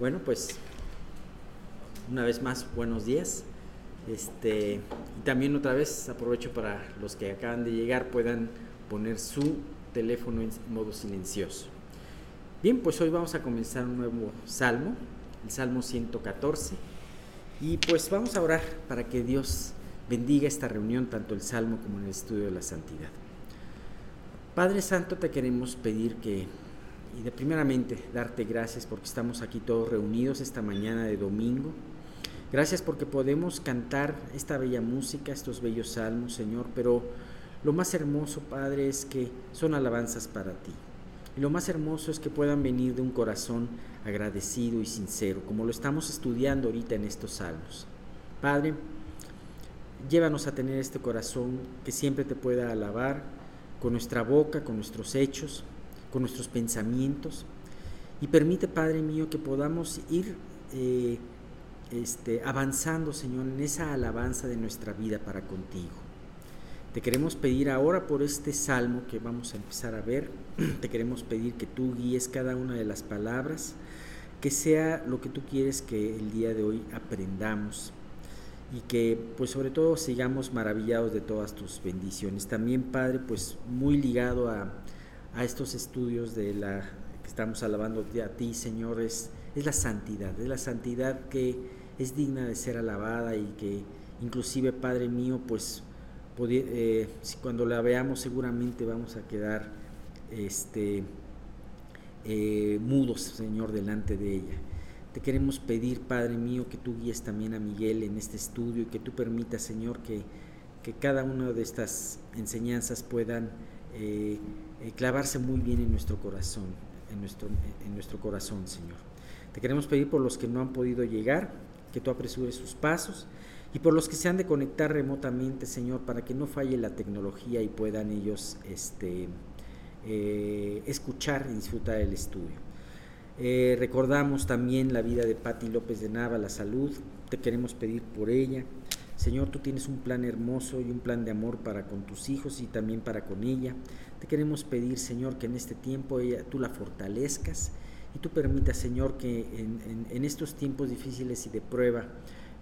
Bueno, pues una vez más, buenos días. Este, y también otra vez aprovecho para los que acaban de llegar puedan poner su teléfono en modo silencioso. Bien, pues hoy vamos a comenzar un nuevo salmo, el Salmo 114. Y pues vamos a orar para que Dios bendiga esta reunión, tanto el Salmo como el estudio de la santidad. Padre Santo, te queremos pedir que y de primeramente darte gracias porque estamos aquí todos reunidos esta mañana de domingo. Gracias porque podemos cantar esta bella música, estos bellos salmos, Señor, pero lo más hermoso, Padre, es que son alabanzas para ti. Y lo más hermoso es que puedan venir de un corazón agradecido y sincero, como lo estamos estudiando ahorita en estos salmos. Padre, llévanos a tener este corazón que siempre te pueda alabar con nuestra boca, con nuestros hechos, con nuestros pensamientos. Y permite, Padre mío, que podamos ir eh, este, avanzando, Señor, en esa alabanza de nuestra vida para contigo. Te queremos pedir ahora por este salmo que vamos a empezar a ver, te queremos pedir que tú guíes cada una de las palabras, que sea lo que tú quieres que el día de hoy aprendamos y que pues sobre todo sigamos maravillados de todas tus bendiciones. También Padre, pues muy ligado a, a estos estudios de la que estamos alabando a ti, Señor, es, la santidad, es la santidad que es digna de ser alabada y que inclusive, Padre mío, pues eh, cuando la veamos seguramente vamos a quedar este, eh, mudos, Señor, delante de ella. Te queremos pedir, Padre mío, que tú guíes también a Miguel en este estudio y que tú permitas, Señor, que, que cada una de estas enseñanzas puedan eh, eh, clavarse muy bien en nuestro corazón, en nuestro, en nuestro corazón, Señor. Te queremos pedir por los que no han podido llegar, que tú apresures sus pasos, y por los que se han de conectar remotamente, Señor, para que no falle la tecnología y puedan ellos este, eh, escuchar y disfrutar del estudio. recordamos también la vida de Patti López de Nava, la salud, te queremos pedir por ella. Señor, tú tienes un plan hermoso y un plan de amor para con tus hijos y también para con ella. Te queremos pedir, Señor, que en este tiempo ella, tú la fortalezcas y tú permitas, Señor, que en, estos tiempos difíciles y de prueba,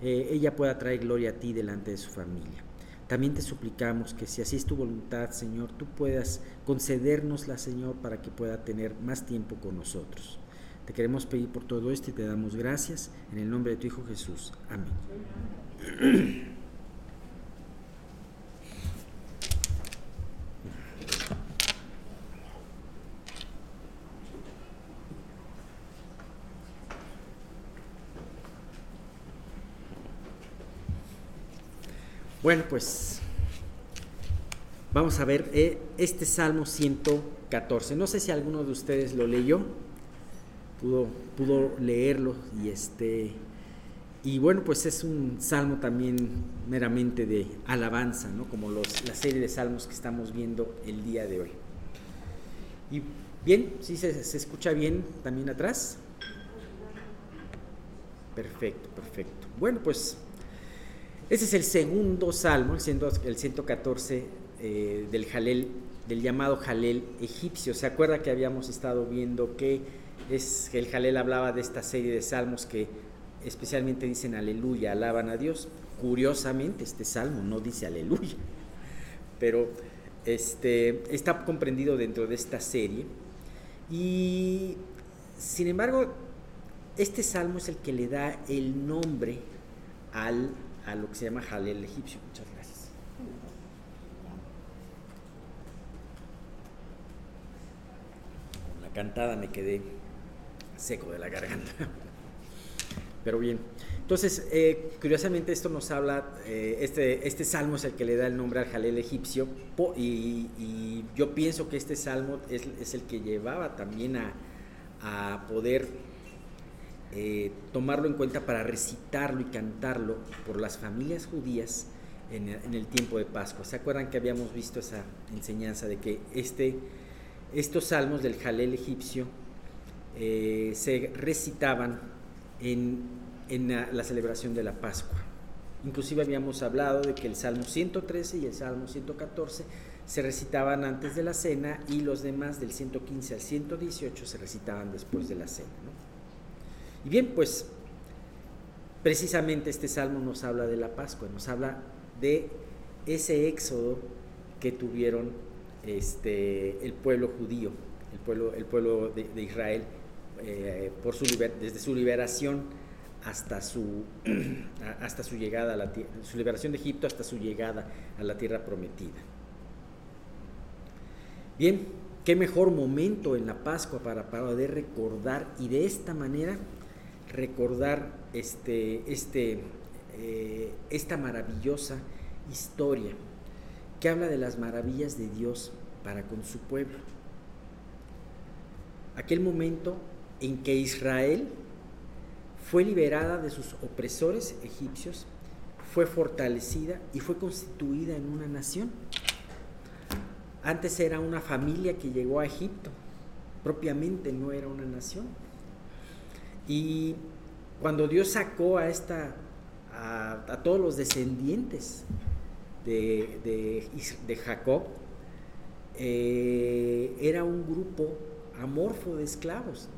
eh, ella pueda traer gloria a ti delante de su familia. También te suplicamos que si así es tu voluntad, Señor, tú puedas concedernosla, Señor, para que pueda tener más tiempo con nosotros. Te queremos pedir por todo esto y te damos gracias en el nombre de tu Hijo Jesús. Amén. Bueno, pues vamos a ver eh, este Salmo 114. No sé si alguno de ustedes lo leyó, pudo, leerlo y este y bueno, pues es un salmo también meramente de alabanza, ¿no? Como los, la serie de salmos que estamos viendo el día de hoy. Y bien, ¿sí se, se escucha bien también atrás? Perfecto, perfecto. Bueno, pues ese es el segundo salmo, el 114 eh, del del llamado Jalel egipcio. ¿Se acuerda que habíamos estado viendo que el Jalel hablaba de esta serie de salmos que especialmente dicen aleluya, alaban a Dios? Curiosamente, este salmo no dice aleluya, pero este, está comprendido dentro de esta serie. Y sin embargo, este salmo es el que le da el nombre al a lo que se llama Jalel egipcio. Muchas gracias. Con la cantada me quedé seco de la garganta. Pero bien, entonces, eh, curiosamente esto nos habla, eh, este, este salmo es el que le da el nombre al Jalel egipcio y, yo pienso que este salmo es, el que llevaba también a, a poder eh, tomarlo en cuenta para recitarlo y cantarlo por las familias judías en, el tiempo de Pascua. ¿Se acuerdan que habíamos visto esa enseñanza de que este, estos salmos del Jalel egipcio eh, se recitaban en, la, celebración de la Pascua? Inclusive habíamos hablado de que el Salmo 113 y el Salmo 114 se recitaban antes de la cena y los demás del 115 al 118 se recitaban después de la cena. ¿no? Y bien, pues precisamente este salmo nos habla de la Pascua, nos habla de ese éxodo que tuvieron este, el pueblo judío, el pueblo, el pueblo de, Israel, eh, desde su liberación hasta su, hasta su llegada a la su liberación de Egipto hasta su llegada a la tierra prometida. Bien, qué mejor momento en la Pascua para poder recordar y de esta manera recordar este, este, eh, esta maravillosa historia que habla de las maravillas de Dios para con su pueblo. Aquel momento en que Israel fue liberada de sus opresores egipcios, fue fortalecida y fue constituida en una nación. Antes era una familia que llegó a Egipto, propiamente no era una nación. Y cuando Dios sacó a esta a, todos los descendientes de, Jacob, eh, era un grupo amorfo de esclavos,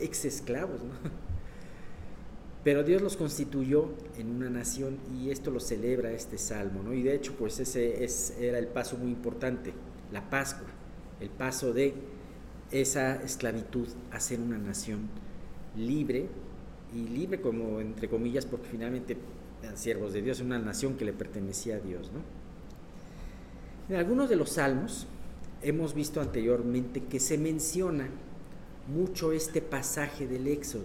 ex esclavos, ¿no? Pero Dios los constituyó en una nación y esto lo celebra este salmo, ¿no? Y de hecho, pues ese es, era el paso muy importante, la Pascua, el paso de esa esclavitud a ser una nación libre y libre como entre comillas porque finalmente eran siervos de Dios, una nación que le pertenecía a Dios, ¿no? En algunos de los salmos hemos visto anteriormente que se menciona mucho este pasaje del Éxodo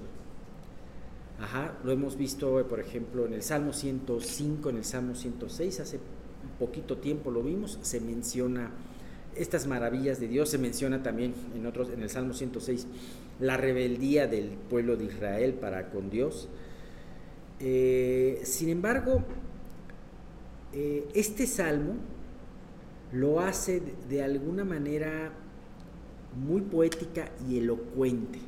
lo hemos visto, por ejemplo, en el Salmo 105, en el Salmo 106, hace poquito tiempo lo vimos, se menciona estas maravillas de Dios, se menciona también en otros, en el Salmo 106, la rebeldía del pueblo de Israel para con Dios. Eh, sin embargo, eh, este salmo lo hace de alguna manera muy poética y elocuente.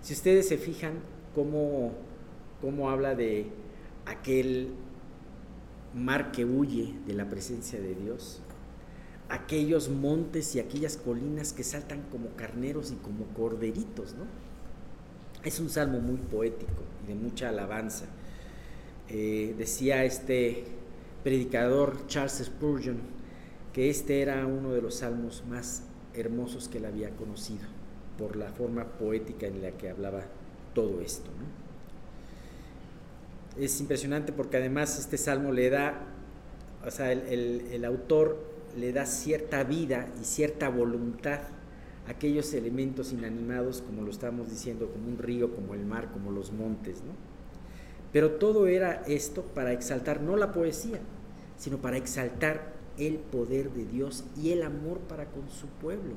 Si ustedes se fijan cómo, cómo habla de aquel mar que huye de la presencia de Dios, aquellos montes y aquellas colinas que saltan como carneros y como corderitos, ¿no? Es un salmo muy poético y de mucha alabanza. Eh, decía este predicador Charles Spurgeon que este era uno de los salmos más hermosos que él había conocido por la forma poética en la que hablaba todo esto. Es impresionante porque además este salmo le da, o sea, el, autor le da cierta vida y cierta voluntad a aquellos elementos inanimados, como lo estamos diciendo, como un río, como el mar, como los montes. Pero todo era esto para exaltar no la poesía, sino para exaltar el poder de Dios y el amor para con su pueblo.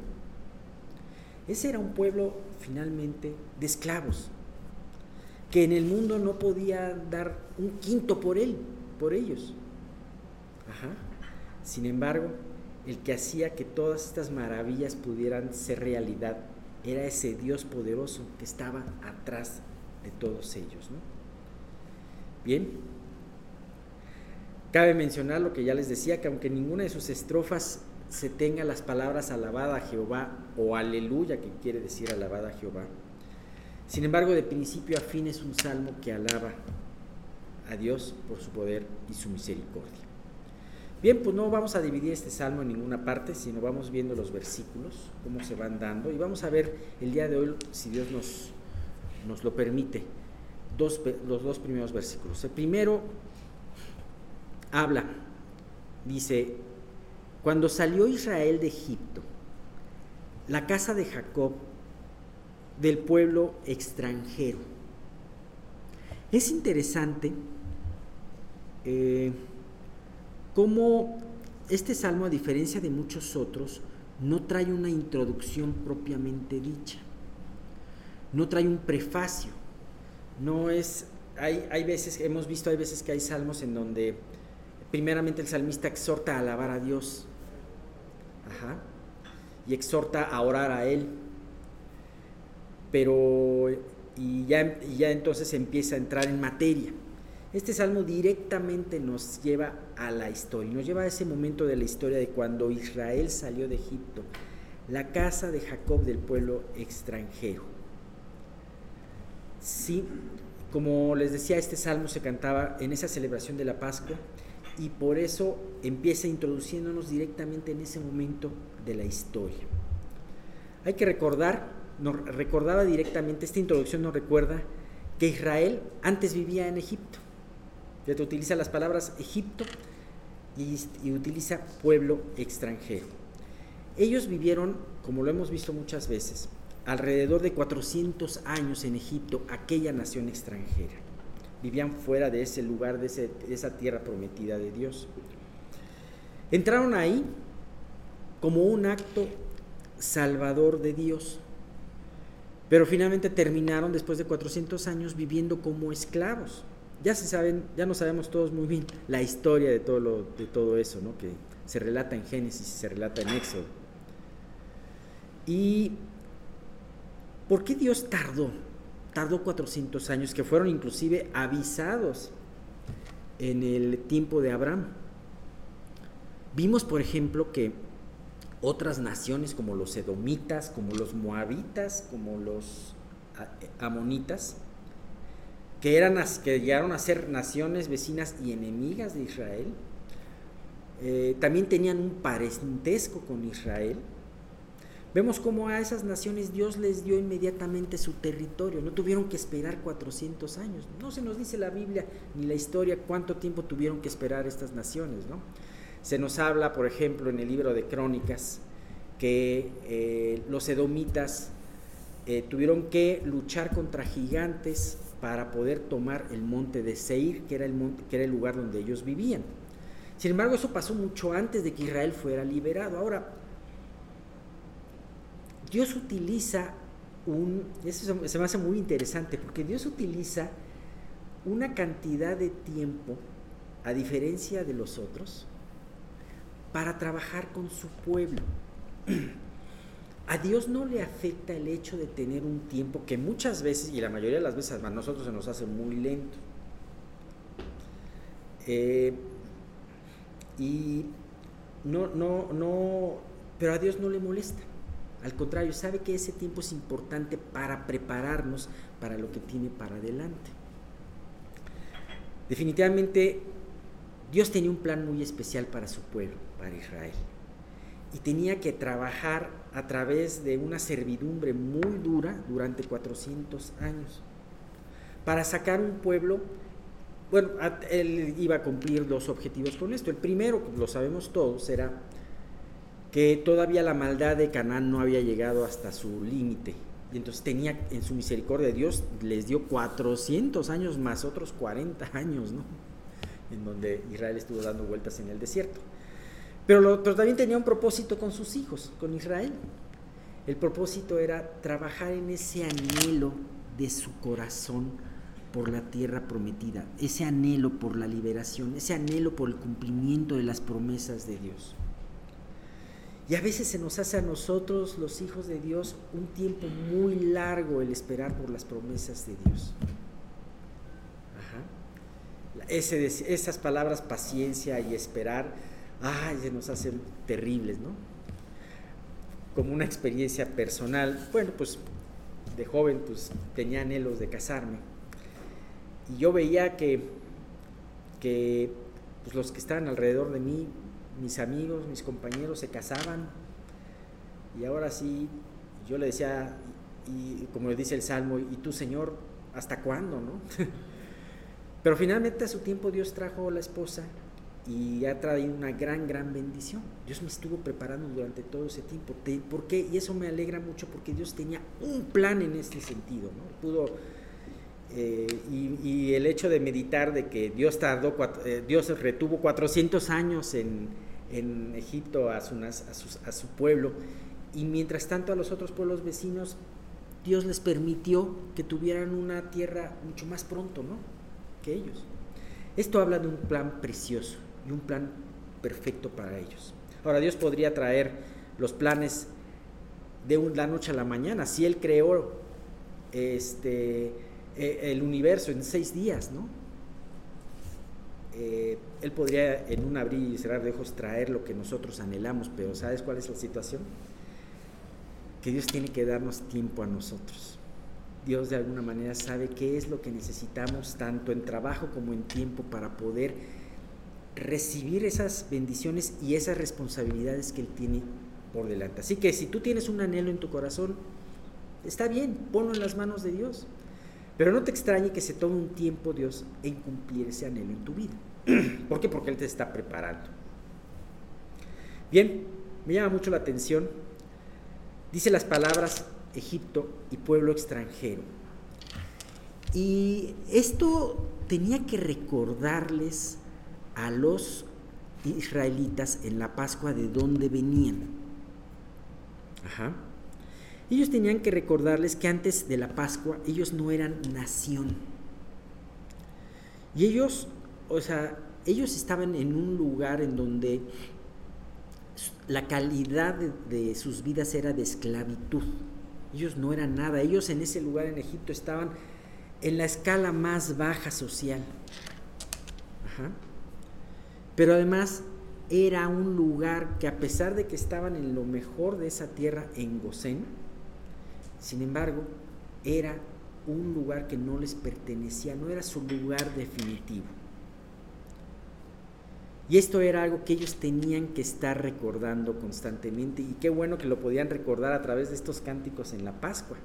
Ese era un pueblo finalmente de esclavos, que en el mundo no podía dar un quinto por él, por ellos. Sin embargo, el que hacía que todas estas maravillas pudieran ser realidad era ese Dios poderoso que estaba atrás de todos ellos. Bien, cabe mencionar lo que ya les decía, que aunque ninguna de sus estrofas se tenga las palabras alabada a Jehová o aleluya, que quiere decir alabada a Jehová. Sin embargo, de principio a fin es un salmo que alaba a Dios por su poder y su misericordia. Bien, pues no vamos a dividir este salmo en ninguna parte, sino vamos viendo los versículos, cómo se van dando, y vamos a ver el día de hoy, si Dios nos, nos lo permite, dos, los dos primeros versículos. El primero habla, dice, cuando salió Israel de Egipto, la casa de Jacob, del pueblo extranjero. Es interesante eh, cómo este salmo, a diferencia de muchos otros, no trae una introducción propiamente dicha, no trae un prefacio, no es, hay, hay veces, hemos visto, hay veces que hay salmos en donde primeramente el salmista exhorta a alabar a Dios, y exhorta a orar a Él. Pero, y ya, ya entonces empieza a entrar en materia. Este salmo directamente nos lleva a la historia, nos lleva a ese momento de la historia de cuando Israel salió de Egipto, la casa de Jacob del pueblo extranjero. Sí, como les decía, este salmo se cantaba en esa celebración de la Pascua y por eso empieza introduciéndonos directamente en ese momento de la historia. Hay que recordar, nos recordaba directamente, esta introducción nos recuerda que Israel antes vivía en Egipto. Ya te utiliza las palabras Egipto y, utiliza pueblo extranjero. Ellos vivieron, como lo hemos visto muchas veces, alrededor de 400 años en Egipto, aquella nación extranjera. Vivían fuera de ese lugar, de, esa tierra prometida de Dios. Entraron ahí como un acto salvador de Dios, pero finalmente terminaron después de 400 años viviendo como esclavos. Ya se saben, ya no sabemos todos muy bien la historia de todo, lo, de todo eso, ¿no? que se relata en Génesis y se relata en Éxodo. Y ¿Por qué Dios tardó? Tardó 400 años, que fueron inclusive avisados en el tiempo de Abraham. Vimos, por ejemplo, que otras naciones como los edomitas, como los moabitas, como los amonitas, que, eran, que llegaron a ser naciones vecinas y enemigas de Israel, eh, también tenían un parentesco con Israel, Vemos cómo a esas naciones Dios les dio inmediatamente su territorio, no tuvieron que esperar 400 años. No se nos dice la Biblia ni la historia cuánto tiempo tuvieron que esperar estas naciones. ¿no? Se nos habla, por ejemplo, en el libro de Crónicas, que eh, los edomitas eh, tuvieron que luchar contra gigantes para poder tomar el monte de Seir, que era el, que era el lugar donde ellos vivían. Sin embargo, eso pasó mucho antes de que Israel fuera liberado. Ahora, Dios utiliza un, eso se me hace muy interesante, porque Dios utiliza una cantidad de tiempo, a diferencia de los otros, para trabajar con su pueblo. A Dios no le afecta el hecho de tener un tiempo que muchas veces, y la mayoría de las veces a nosotros se nos hace muy lento. Eh, y no, no, no, pero a Dios no le molesta. Al contrario, sabe que ese tiempo es importante para prepararnos para lo que tiene para adelante. Definitivamente, Dios tenía un plan muy especial para su pueblo, para Israel. Y tenía que trabajar a través de una servidumbre muy dura durante 400 años para sacar un pueblo bueno, él iba a cumplir dos objetivos con esto. El primero, lo sabemos todos, era que todavía la maldad de Canaán no había llegado hasta su límite. Y entonces tenía en su misericordia Dios les dio 400 años más otros 40 años, ¿no? En donde Israel estuvo dando vueltas en el desierto. Pero, pero también tenía un propósito con sus hijos, con Israel. El propósito era trabajar en ese anhelo de su corazón por la tierra prometida, ese anhelo por la liberación, ese anhelo por el cumplimiento de las promesas de Dios. Y a veces se nos hace a nosotros, los hijos de Dios, un tiempo muy largo el esperar por las promesas de Dios. Ajá. esas palabras paciencia y esperar, ay, se nos hacen terribles, ¿no? Como una experiencia personal. Bueno, pues de joven pues tenía anhelos de casarme. Y yo veía que, que pues, los que estaban alrededor de mí mis amigos, mis compañeros se casaban y ahora sí, yo le decía, y como le dice el Salmo, ¿y tú Señor, hasta cuándo? No? Pero finalmente a su tiempo Dios trajo la esposa y ha traído una gran, gran bendición. Dios me estuvo preparando durante todo ese tiempo. ¿Por qué? Y eso me alegra mucho porque Dios tenía un plan en este sentido. ¿no? Pudo, eh, y, el hecho de meditar de que Dios tardó, eh, Dios retuvo 400 años en, en Egipto a su, a, su, pueblo y mientras tanto a los otros pueblos vecinos Dios les permitió que tuvieran una tierra mucho más pronto, ¿no? Que ellos. Esto habla de un plan precioso y un plan perfecto para ellos. Ahora Dios podría traer los planes de la noche a la mañana. Si Él creó este, e, el universo en seis días, ¿no? Eh, él podría en un abrir y cerrar de ojos traer lo que nosotros anhelamos, pero ¿sabes cuál es la situación? Que Dios tiene que darnos tiempo a nosotros. Dios de alguna manera sabe qué es lo que necesitamos tanto en trabajo como en tiempo para poder recibir esas bendiciones y esas responsabilidades que Él tiene por delante. Así que si tú tienes un anhelo en tu corazón, está bien, ponlo en las manos de Dios. Pero no te extrañe que se tome un tiempo Dios en cumplir ese anhelo en tu vida. ¿Por qué? Porque Él te está preparando. Bien, me llama mucho la atención. Dice las palabras Egipto y pueblo extranjero. Y esto tenía que recordarles a los israelitas en la Pascua de dónde venían. Ajá. Ellos tenían que recordarles que antes de la Pascua ellos no eran nación. Y ellos, o sea, ellos estaban en un lugar en donde la calidad de, sus vidas era de esclavitud. Ellos no eran nada. Ellos en ese lugar en Egipto estaban en la escala más baja social. Pero además era un lugar que a pesar de que estaban en lo mejor de esa tierra, en Gosén, sin embargo, era un lugar que no les pertenecía, no era su lugar definitivo. Y esto era algo que ellos tenían que estar recordando constantemente y qué bueno que lo podían recordar a través de estos cánticos en la Pascua.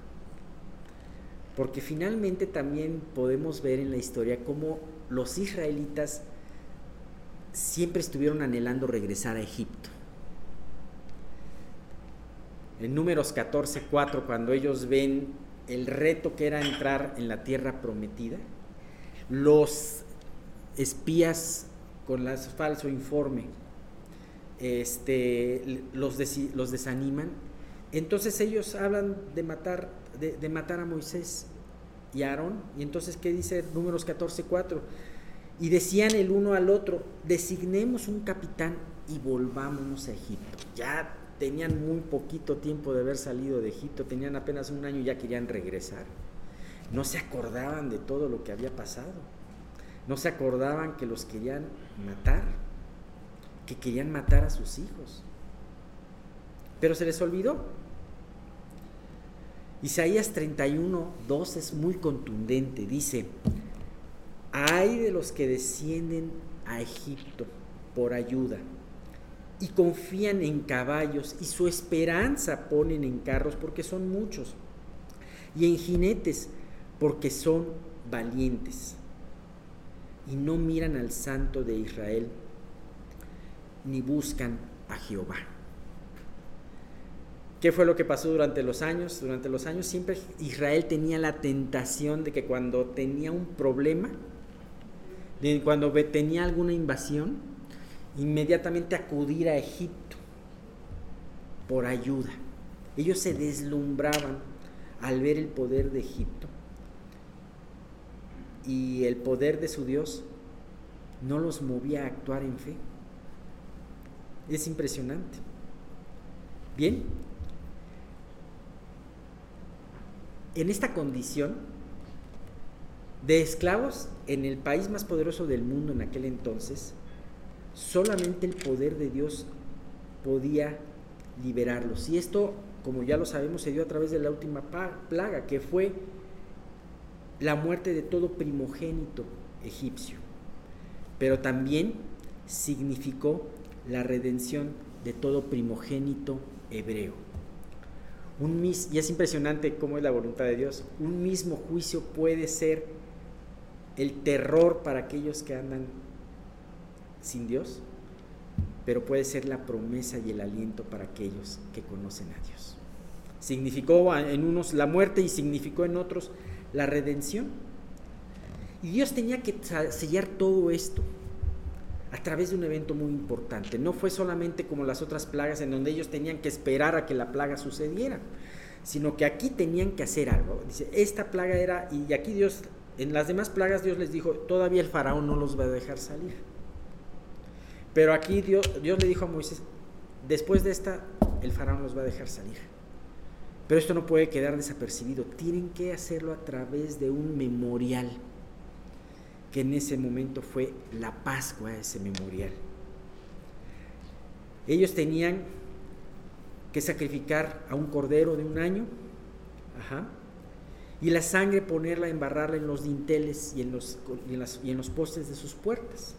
Porque finalmente también podemos ver en la historia cómo los israelitas siempre estuvieron anhelando regresar a Egipto. En números 14, 4, cuando ellos ven el reto que era entrar en la tierra prometida, los espías con el falso informe este, los, desaniman. Entonces ellos hablan de matar, de, matar a Moisés y a Aarón. Y entonces, ¿qué dice números 14, 4? Y decían el uno al otro, designemos un capitán y volvámonos a Egipto. Ya tenían muy poquito tiempo de haber salido de Egipto, tenían apenas un año y ya querían regresar. No se acordaban de todo lo que había pasado. No se acordaban que los querían matar, que querían matar a sus hijos. Pero se les olvidó. Isaías 31, 2 es muy contundente. Dice, hay de los que descienden a Egipto por ayuda y confían en caballos y su esperanza ponen en carros porque son muchos y en jinetes porque son valientes y no miran al santo de Israel ni buscan a Jehová. ¿Qué fue lo que pasó durante los años? Durante los años siempre Israel tenía la tentación de que cuando tenía un problema, cuando tenía alguna invasión, inmediatamente acudir a Egipto por ayuda. Ellos se deslumbraban al ver el poder de Egipto y el poder de su Dios no los movía a actuar en fe. Es impresionante. Bien, en esta condición, de esclavos en el país más poderoso del mundo en aquel entonces, solamente el poder de Dios podía liberarlos. Y esto, como ya lo sabemos, se dio a través de la última plaga, que fue la muerte de todo primogénito egipcio. Pero también significó la redención de todo primogénito hebreo. Un y es impresionante cómo es la voluntad de Dios. Un mismo juicio puede ser el terror para aquellos que andan sin Dios, pero puede ser la promesa y el aliento para aquellos que conocen a Dios. Significó en unos la muerte y significó en otros la redención. Y Dios tenía que sellar todo esto a través de un evento muy importante. No fue solamente como las otras plagas en donde ellos tenían que esperar a que la plaga sucediera, sino que aquí tenían que hacer algo. Dice, esta plaga era, y aquí Dios en las demás plagas Dios les dijo, todavía el faraón no los va a dejar salir. Pero aquí Dios, le dijo a Moisés, después de esta, el faraón los va a dejar salir. Pero esto no puede quedar desapercibido. Tienen que hacerlo a través de un memorial, que en ese momento fue la Pascua, ese memorial. Ellos tenían que sacrificar a un cordero de un año, ajá, y la sangre ponerla, embarrarla en los dinteles y en los, y en los postes de sus puertas.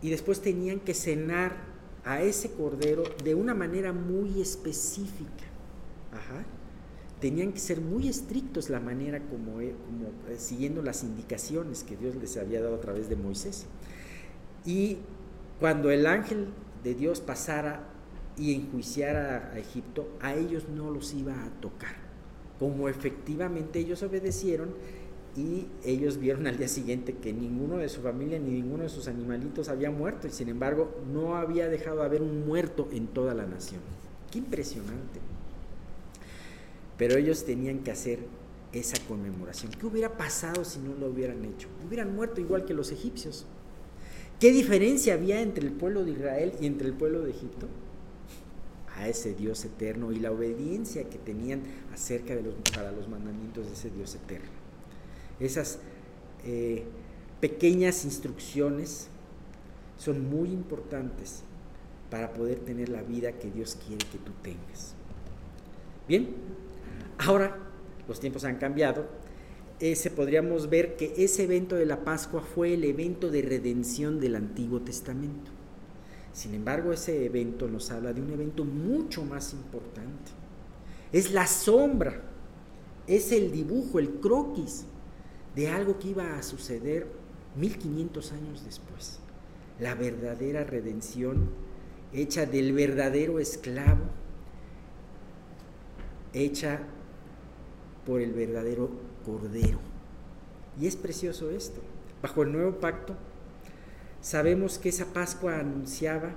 Y después tenían que cenar a ese cordero de una manera muy específica. Tenían que ser muy estrictos la manera como, eh, eh, siguiendo las indicaciones que Dios les había dado a través de Moisés. Y cuando el ángel de Dios pasara y enjuiciara a Egipto, a ellos no los iba a tocar como efectivamente ellos obedecieron y ellos vieron al día siguiente que ninguno de su familia ni ninguno de sus animalitos había muerto y sin embargo no había dejado de haber un muerto en toda la nación. Qué impresionante. Pero ellos tenían que hacer esa conmemoración. ¿Qué hubiera pasado si no lo hubieran hecho? Hubieran muerto igual que los egipcios. ¿Qué diferencia había entre el pueblo de Israel y entre el pueblo de Egipto? A ese Dios eterno y la obediencia que tenían acerca de los, para los mandamientos de ese Dios eterno. Esas eh, pequeñas instrucciones son muy importantes para poder tener la vida que Dios quiere que tú tengas. Bien, ahora los tiempos han cambiado. Ese podríamos ver que ese evento de la Pascua fue el evento de redención del Antiguo Testamento. Sin embargo, ese evento nos habla de un evento mucho más importante. Es la sombra, es el dibujo, el croquis de algo que iba a suceder 1500 años después. La verdadera redención hecha del verdadero esclavo, hecha por el verdadero cordero. Y es precioso esto. Bajo el nuevo pacto, Sabemos que esa Pascua anunciaba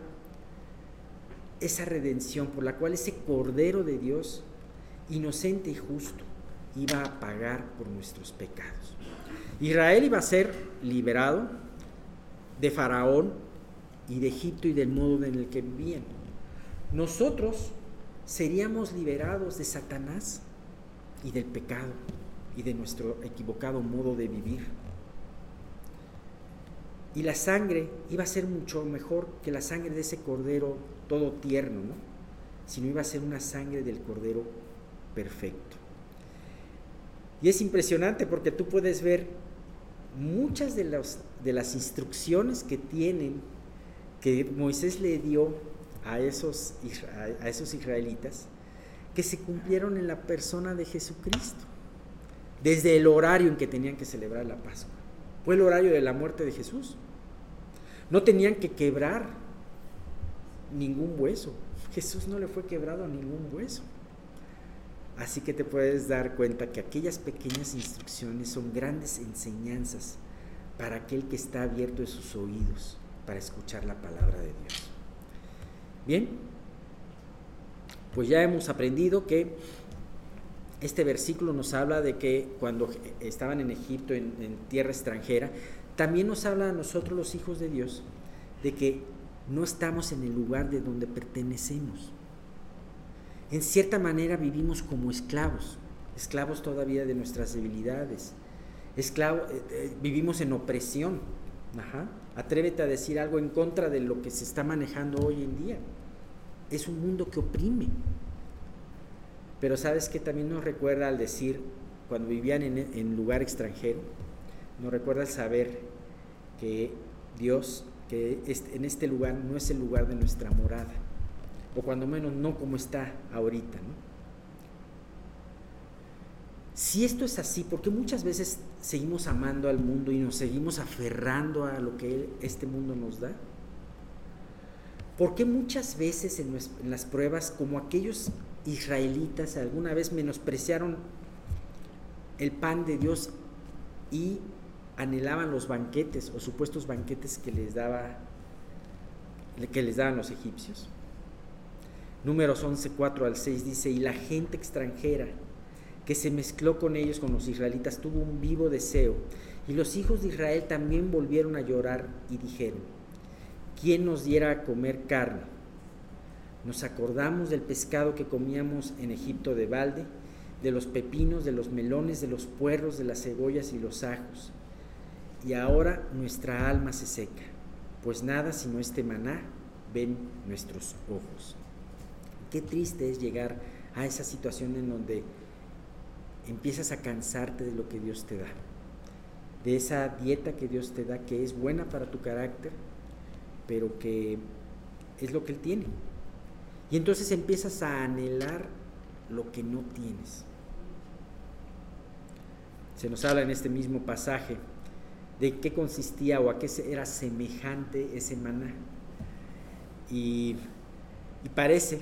esa redención por la cual ese Cordero de Dios, inocente y justo, iba a pagar por nuestros pecados. Israel iba a ser liberado de Faraón y de Egipto y del modo en el que vivían. Nosotros seríamos liberados de Satanás y del pecado y de nuestro equivocado modo de vivir. Y la sangre iba a ser mucho mejor que la sangre de ese cordero todo tierno, ¿no? Sino iba a ser una sangre del cordero perfecto. Y es impresionante porque tú puedes ver muchas de, de las instrucciones que tienen, que Moisés le dio a esos, a esos israelitas, que se cumplieron en la persona de Jesucristo, desde el horario en que tenían que celebrar la Pascua. Fue el horario de la muerte de Jesús. No tenían que quebrar ningún hueso. Jesús no le fue quebrado ningún hueso. Así que te puedes dar cuenta que aquellas pequeñas instrucciones son grandes enseñanzas para aquel que está abierto de sus oídos para escuchar la palabra de Dios. Bien, pues ya hemos aprendido que este versículo nos habla de que cuando estaban en Egipto, en, tierra extranjera, también nos habla a nosotros los hijos de Dios de que no estamos en el lugar de donde pertenecemos. En cierta manera vivimos como esclavos, esclavos todavía de nuestras debilidades, esclavo, eh, eh, vivimos en opresión. Atrévete a decir algo en contra de lo que se está manejando hoy en día. Es un mundo que oprime. Pero sabes que también nos recuerda al decir, cuando vivían en, lugar extranjero, nos recuerda el saber que Dios, que en este lugar no es el lugar de nuestra morada, o cuando menos no como está ahorita. Si esto es así, porque muchas veces seguimos amando al mundo y nos seguimos aferrando a lo que este mundo nos da? porque muchas veces en las pruebas, como aquellos israelitas alguna vez menospreciaron el pan de Dios y anhelaban los banquetes o supuestos banquetes que les daba que les daban los egipcios. Números 11, 4 al 6 dice, y la gente extranjera que se mezcló con ellos, con los israelitas, tuvo un vivo deseo, y los hijos de Israel también volvieron a llorar y dijeron, ¿quién nos diera a comer carne? Nos acordamos del pescado que comíamos en Egipto de balde, de los pepinos, de los melones, de los puerros, de las cebollas y los ajos y ahora nuestra alma se seca, pues nada sino este maná ven nuestros ojos. Qué triste es llegar a esa situación en donde empiezas a cansarte de lo que Dios te da, de esa dieta que Dios te da, que es buena para tu carácter, pero que es lo que Él tiene. Y entonces empiezas a anhelar lo que no tienes. Se nos habla en este mismo pasaje de qué consistía o a qué era semejante ese maná. Y, parece,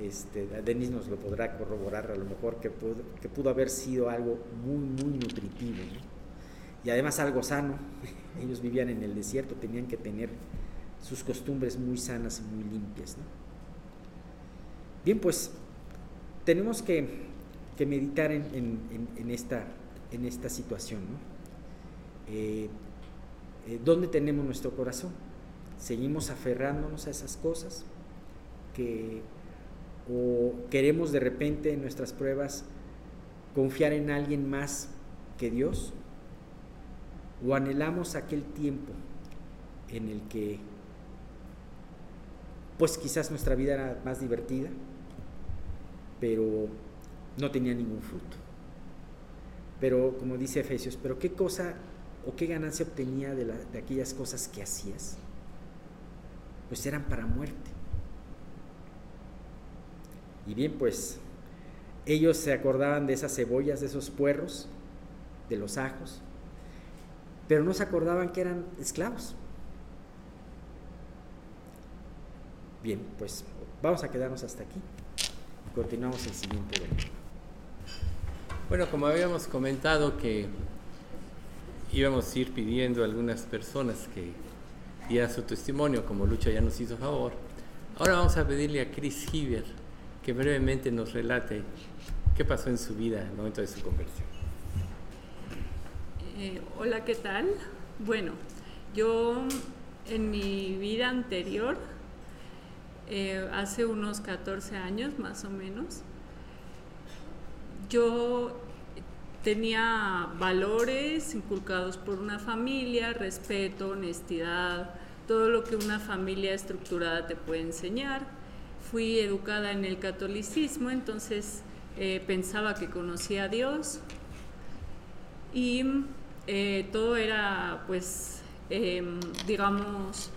este, Denis nos lo podrá corroborar a lo mejor, que pudo, que pudo haber sido algo muy, muy nutritivo. Y además algo sano. Ellos vivían en el desierto, tenían que tener sus costumbres muy sanas y muy limpias. Bien, pues tenemos que, meditar en, esta, situación. Eh, eh, ¿Dónde tenemos nuestro corazón? ¿Seguimos aferrándonos a esas cosas? Que, ¿O queremos de repente en nuestras pruebas confiar en alguien más que Dios? ¿O anhelamos aquel tiempo en el que pues quizás nuestra vida era más divertida, pero no tenía ningún fruto. Pero como dice Efesios, pero qué cosa o qué ganancia obtenía de, de aquellas cosas que hacías, pues eran para muerte. Y bien, pues ellos se acordaban de esas cebollas, de esos puerros, de los ajos, pero no se acordaban que eran esclavos. Bien, pues vamos a quedarnos hasta aquí. Continuamos el siguiente domingo. Bueno, como habíamos comentado que íbamos a ir pidiendo a algunas personas que dieran su testimonio, como Lucha ya nos hizo favor, ahora vamos a pedirle a Chris Hiver que brevemente nos relate qué pasó en su vida en el momento de su conversión. Eh, hola, ¿qué tal? Bueno, yo en mi vida anterior eh, hace unos 14 años más o menos. Yo tenía valores inculcados por una familia, respeto, honestidad, todo lo que una familia estructurada te puede enseñar. Fui educada en el catolicismo, entonces eh, pensaba que conocía a Dios y eh, todo era pues em, digamos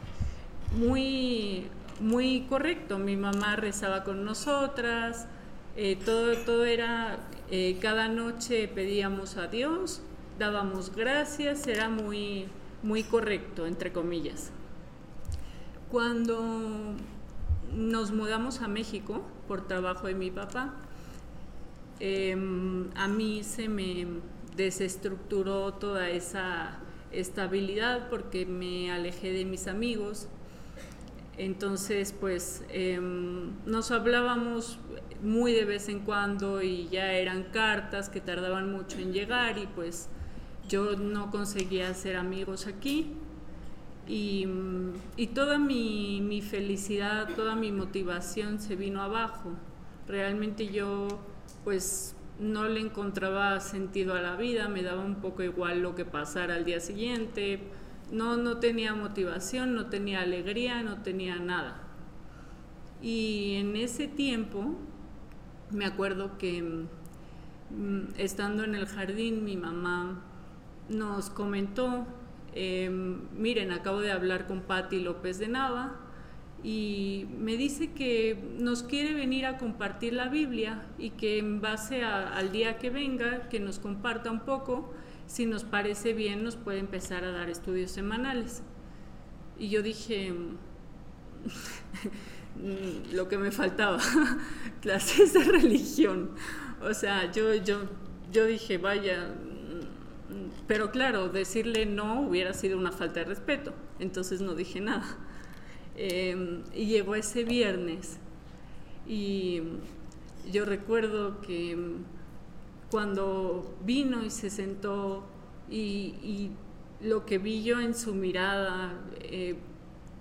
muy muy correcto. Mi mamá rezaba con nosotras, eh, todo, todo era, eh, cada noche pedíamos a Dios, dábamos gracias, era muy, muy correcto, entre comillas. Cuando nos mudamos a México por trabajo de mi papá, em, a mí se me desestructuró toda esa estabilidad porque me alejé de mis amigos, entonces, pues em, nos hablábamos muy de vez en cuando y ya eran cartas que tardaban mucho en llegar y pues yo no conseguía hacer amigos aquí. Y, toda mi, mi, felicidad, toda mi motivación se vino abajo. Realmente yo pues no le encontraba sentido a la vida, me daba un poco igual lo que pasara al día siguiente no, no tenía motivación, no tenía alegría, no tenía nada. Y en ese tiempo me acuerdo que mm, estando en el jardín mi mamá nos comentó, em, miren, acabo de hablar con Patti López de Nava y me dice que nos quiere venir a compartir la Biblia y que en base al día que venga, que nos comparta un poco si nos parece bien, nos puede empezar a dar estudios semanales. Y yo dije, lo que me faltaba, clases de religión. O sea, yo, yo, yo dije, vaya, pero claro, decirle no hubiera sido una falta de respeto, entonces no dije nada. Em, y llegó ese viernes y yo recuerdo que cuando vino y se sentó y, lo que vi yo en su mirada eh,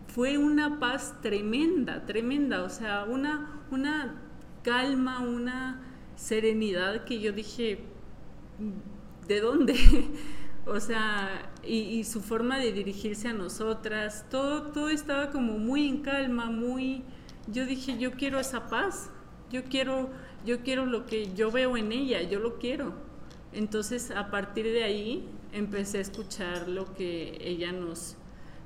fue una paz tremenda, tremenda, o sea, una, una calma, una serenidad que yo dije, ¿de dónde? o sea, y, su forma de dirigirse a nosotras, todo, todo estaba como muy en calma, muy... Yo dije, yo quiero esa paz, yo quiero yo quiero lo que yo veo en ella, yo lo quiero. Entonces a partir de ahí empecé a escuchar lo que ella nos,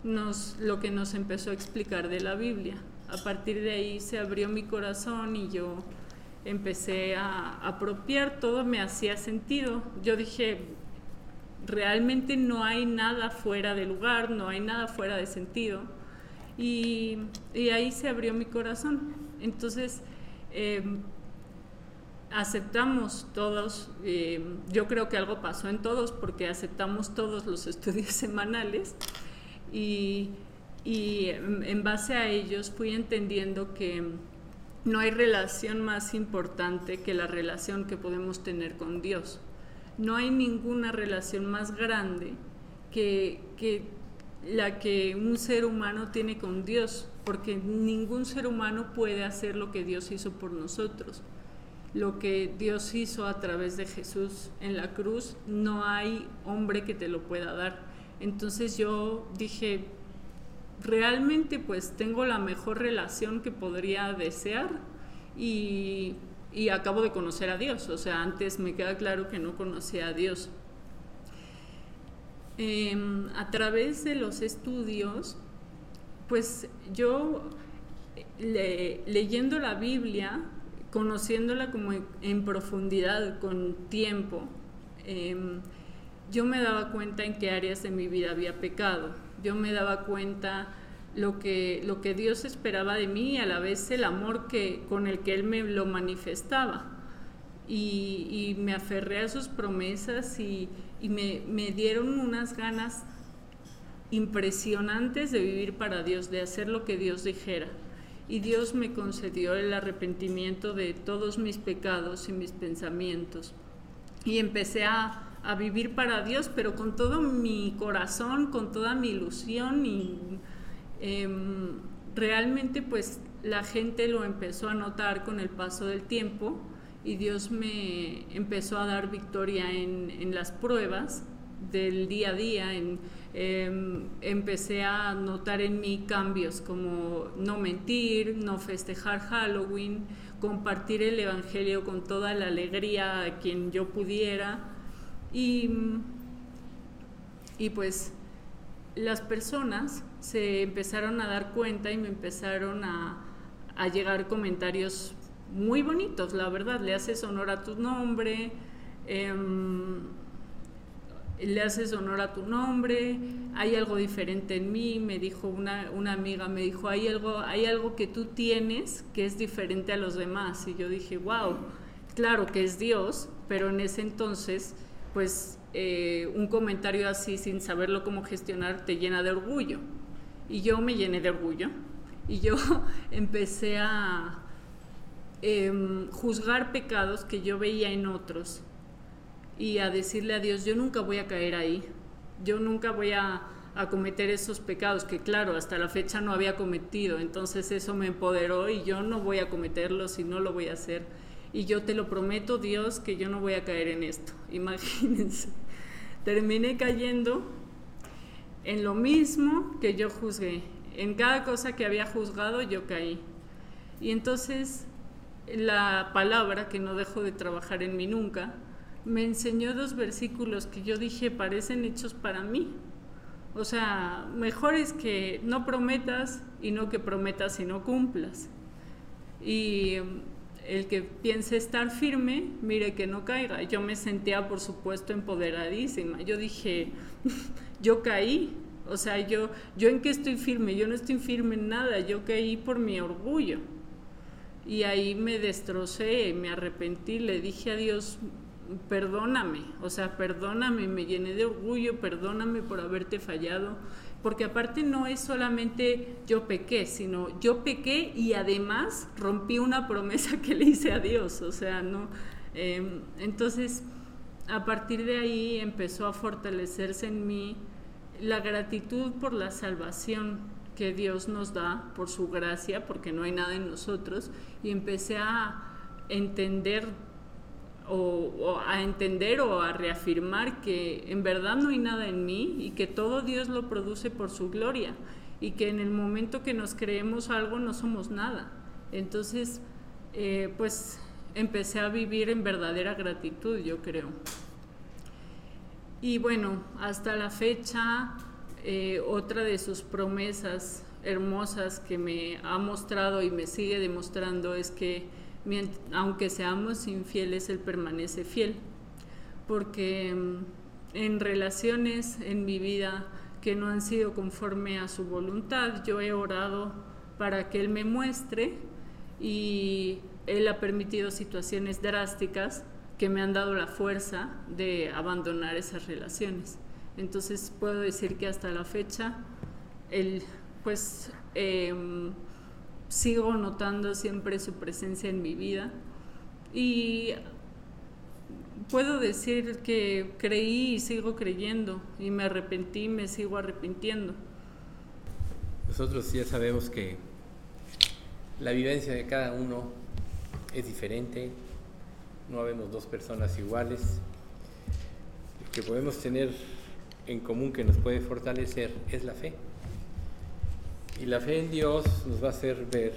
nos, lo que nos empezó a explicar de la Biblia. A partir de ahí se abrió mi corazón y yo empecé a apropiar, todo me hacía sentido. Yo dije, realmente no hay nada fuera de lugar, no hay nada fuera de sentido. Y, ahí se abrió mi corazón. Entonces, em, aceptamos todos, em, yo creo que algo pasó en todos porque aceptamos todos los estudios semanales y, y en base a ellos fui entendiendo que no hay relación más importante que la relación que podemos tener con Dios. No hay ninguna relación más grande que, la que un ser humano tiene con Dios, porque ningún ser humano puede hacer lo que Dios hizo por nosotros. Lo que Dios hizo a través de Jesús en la cruz, no hay hombre que te lo pueda dar. Entonces yo dije, realmente pues tengo la mejor relación que podría desear y, acabo de conocer a Dios. O sea, antes me queda claro que no conocía a Dios. Em, a través de los estudios, pues yo leyendo la Biblia, conociéndola como en, profundidad, con tiempo, em, yo me daba cuenta en qué áreas de mi vida había pecado. Yo me daba cuenta lo que, lo que Dios esperaba de mí y a la vez el amor que, con el que Él me lo manifestaba. Y, me aferré a sus promesas y, me, me, dieron unas ganas impresionantes de vivir para Dios, de hacer lo que Dios dijera. Y Dios me concedió el arrepentimiento de todos mis pecados y mis pensamientos. Y empecé a, a vivir para Dios, pero con todo mi corazón, con toda mi ilusión y Em, realmente pues la gente lo empezó a notar con el paso del tiempo y Dios me empezó a dar victoria en, las pruebas del día a día. En, em, empecé a notar en mí cambios como no mentir, no festejar Halloween, compartir el Evangelio con toda la alegría a quien yo pudiera. Y, y pues las personas se empezaron a dar cuenta y me empezaron a, llegar comentarios muy bonitos, la verdad, le haces honor a tu nombre, em, le haces honor a tu nombre, hay algo diferente en mí, me dijo una, una, amiga, me dijo, hay algo, hay algo que tú tienes que es diferente a los demás. Y yo dije, wow, claro que es Dios, pero en ese entonces, pues eh, un comentario así sin saberlo cómo gestionar te llena de orgullo. Y yo me llené de orgullo y yo empecé a em, juzgar pecados que yo veía en otros y a decirle a Dios, yo nunca voy a caer ahí, yo nunca voy a, a cometer esos pecados que claro, hasta la fecha no había cometido, entonces eso me empoderó y yo no voy a cometerlos y no lo voy a hacer. Y yo te lo prometo, Dios, que yo no voy a caer en esto. Imagínense. Terminé cayendo en lo mismo que yo juzgué. En cada cosa que había juzgado yo caí. Y entonces la palabra, que no dejo de trabajar en mí nunca, me enseñó dos versículos que yo dije parecen hechos para mí. O sea, mejor es que no prometas y no que prometas y no cumplas. Y el que piense estar firme, mire que no caiga. Yo me sentía, por supuesto, empoderadísima. Yo dije, yo caí. O sea, yo, yo en qué estoy firme, yo no estoy firme en nada, yo caí por mi orgullo. Y ahí me destrocé, me arrepentí, le dije a Dios, perdóname, o sea, perdóname, me llené de orgullo, perdóname por haberte fallado, porque aparte no es solamente yo pequé, sino yo pequé y además rompí una promesa que le hice a Dios, o sea, no. Em, entonces, a partir de ahí empezó a fortalecerse en mí la gratitud por la salvación que Dios nos da, por su gracia, porque no hay nada en nosotros, y empecé a entender o, a entender o a reafirmar que en verdad no hay nada en mí y que todo Dios lo produce por su gloria y que en el momento que nos creemos algo no somos nada. Entonces, eh, pues empecé a vivir en verdadera gratitud, yo creo. Y bueno, hasta la fecha, eh, otra de sus promesas hermosas que me ha mostrado y me sigue demostrando es que aunque seamos infieles, Él permanece fiel. Porque mm, en relaciones en mi vida que no han sido conforme a su voluntad, yo he orado para que Él me muestre y Él ha permitido situaciones drásticas que me han dado la fuerza de abandonar esas relaciones. Entonces puedo decir que hasta la fecha, Él, pues em, sigo notando siempre su presencia en mi vida y puedo decir que creí y sigo creyendo y me arrepentí y me sigo arrepintiendo. Nosotros ya sabemos que la vivencia de cada uno es diferente, no habemos dos personas iguales. Lo que podemos tener en común que nos puede fortalecer es la fe. Y la fe en Dios nos va a hacer ver